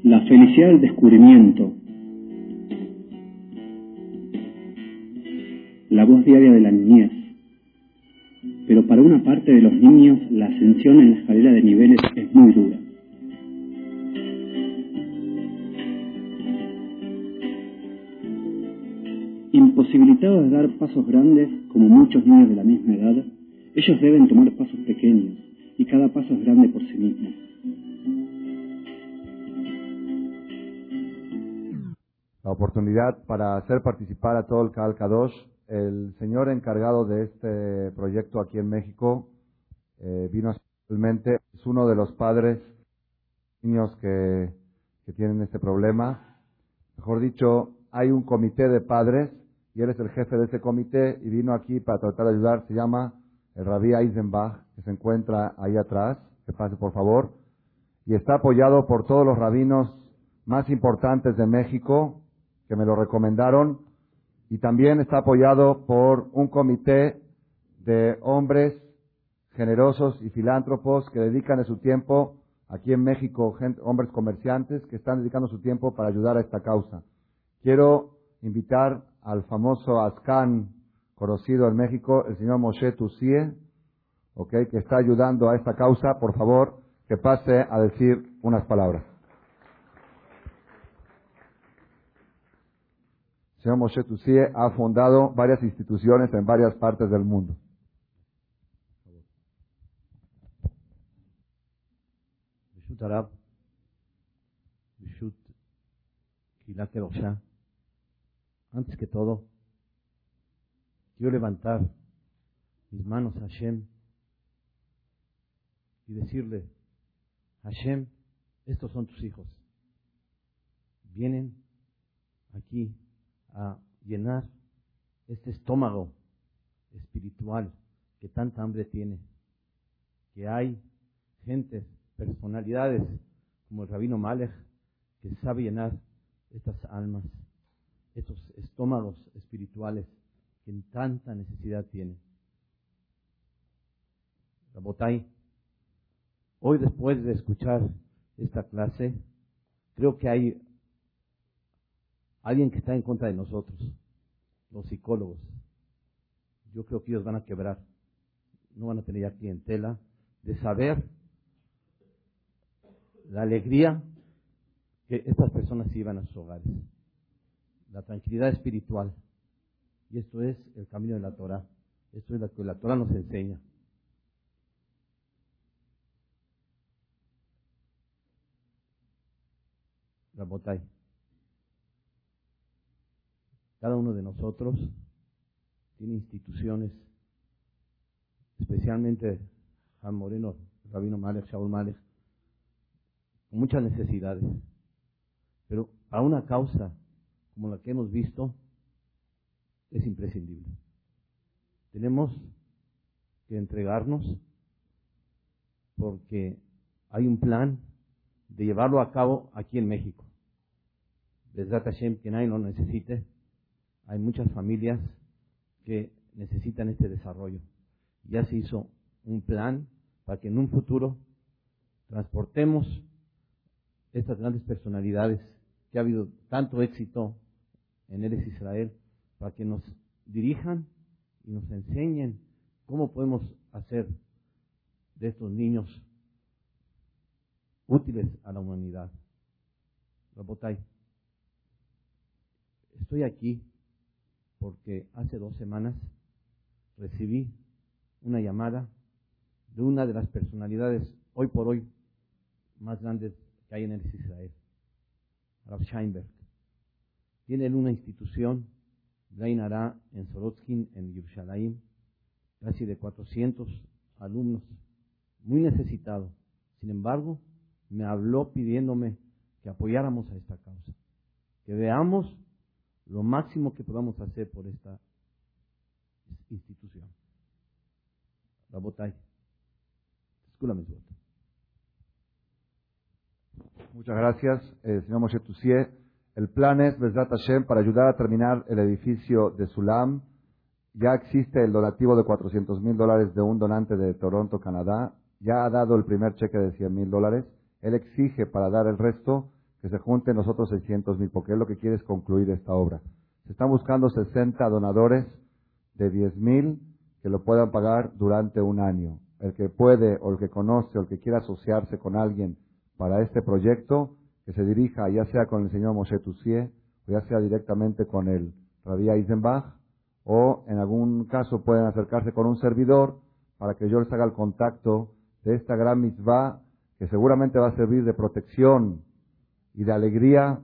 S2: La felicidad del descubrimiento la voz diaria de la niñez. Pero para una parte de los niños la ascensión en la escalera de niveles es muy dura. Imposibilitados de dar pasos grandes, como muchos niños de la misma edad, ellos deben tomar pasos pequeños, y cada paso es grande por sí mismo.
S1: La oportunidad para hacer participar a todo el Kaal Kadosh el señor encargado de este proyecto aquí en México eh, vino actualmente, es uno de los padres niños que, que tienen este problema. Mejor dicho, hay un comité de padres y él es el jefe de ese comité y vino aquí para tratar de ayudar. Se llama el Rabí Eisenbach, que se encuentra ahí atrás. Que pase, por favor. Y está apoyado por todos los rabinos más importantes de México que me lo recomendaron y también está apoyado por un comité de hombres generosos y filántropos que dedican de su tiempo, aquí en México, hombres comerciantes que están dedicando su tiempo para ayudar a esta causa. Quiero invitar al famoso Ascan, conocido en México, el señor Moshe Tusie, okay, que está ayudando a esta causa, por favor, que pase a decir unas palabras. señor Moshe Tusie ha fundado varias instituciones en varias partes del mundo.
S3: Antes que todo, quiero levantar mis manos a Hashem y decirle, Hashem, estos son tus hijos. Vienen aquí a llenar este estómago espiritual que tanta hambre tiene. Que hay gentes, personalidades como el rabino Malech que sabe llenar estas almas, estos estómagos espirituales que tanta necesidad tienen. Rabotay, hoy después de escuchar esta clase, Creo que hay alguien que está en contra de nosotros, los psicólogos. Yo creo que ellos van a quebrar, no van a tener ya clientela de saber la alegría que estas personas iban a sus hogares, la tranquilidad espiritual. Y esto es el camino de la Torah. Esto es lo que la Torah nos enseña. Rabotay. Cada uno de nosotros tiene instituciones, especialmente Juan Moreno, Rabino Malek, Shaul Malek, con muchas necesidades. Pero para una causa como la que hemos visto, es imprescindible. Tenemos que entregarnos porque hay un plan de llevarlo a cabo aquí en México. Desde Hashem, que nadie lo necesite. Hay muchas familias que necesitan este desarrollo. Ya se hizo un plan para que en un futuro transportemos estas grandes personalidades que ha habido tanto éxito en Eres Israel para que nos dirijan y nos enseñen cómo podemos hacer de estos niños útiles a la humanidad. Robotay, estoy aquí porque hace dos semanas recibí una llamada de una de las personalidades hoy por hoy más grandes que hay en el Israel, Rav Scheinberg. Tiene una institución, Reinará, en Sorotskin, en Yerushalayim, casi de 400 alumnos, muy necesitado. Sin embargo, me habló pidiéndome que apoyáramos a esta causa, que veamos lo máximo que podamos hacer por esta institución. Su voto.
S1: Muchas gracias, eh, señor Moshe Tussier. El plan es, Besrat Hashem, para ayudar a terminar el edificio de Sulam. Ya existe el donativo de 400 mil dólares de un donante de Toronto, Canadá. Ya ha dado el primer cheque de 100 mil dólares. Él exige para dar el resto que se junten los otros 600 mil, porque él lo que quiere es concluir esta obra. Se están buscando 60 donadores de 10 mil que lo puedan pagar durante un año. El que puede o el que conoce o el que quiera asociarse con alguien para este proyecto, que se dirija ya sea con el señor Moshe Tussier o ya sea directamente con el Rabbi Eisenbach o en algún caso pueden acercarse con un servidor para que yo les haga el contacto de esta gran mitzvah que seguramente va a servir de protección y de alegría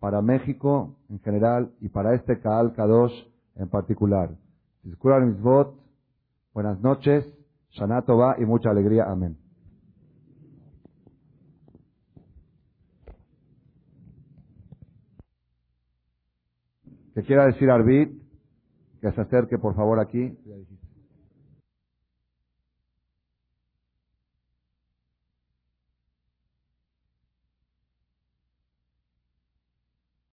S1: para México en general y para este Kaal Kadosh en particular. Mitzvot, buenas noches, Shana y mucha alegría. Amén. Que quiera decir Arbit, que se acerque por favor aquí.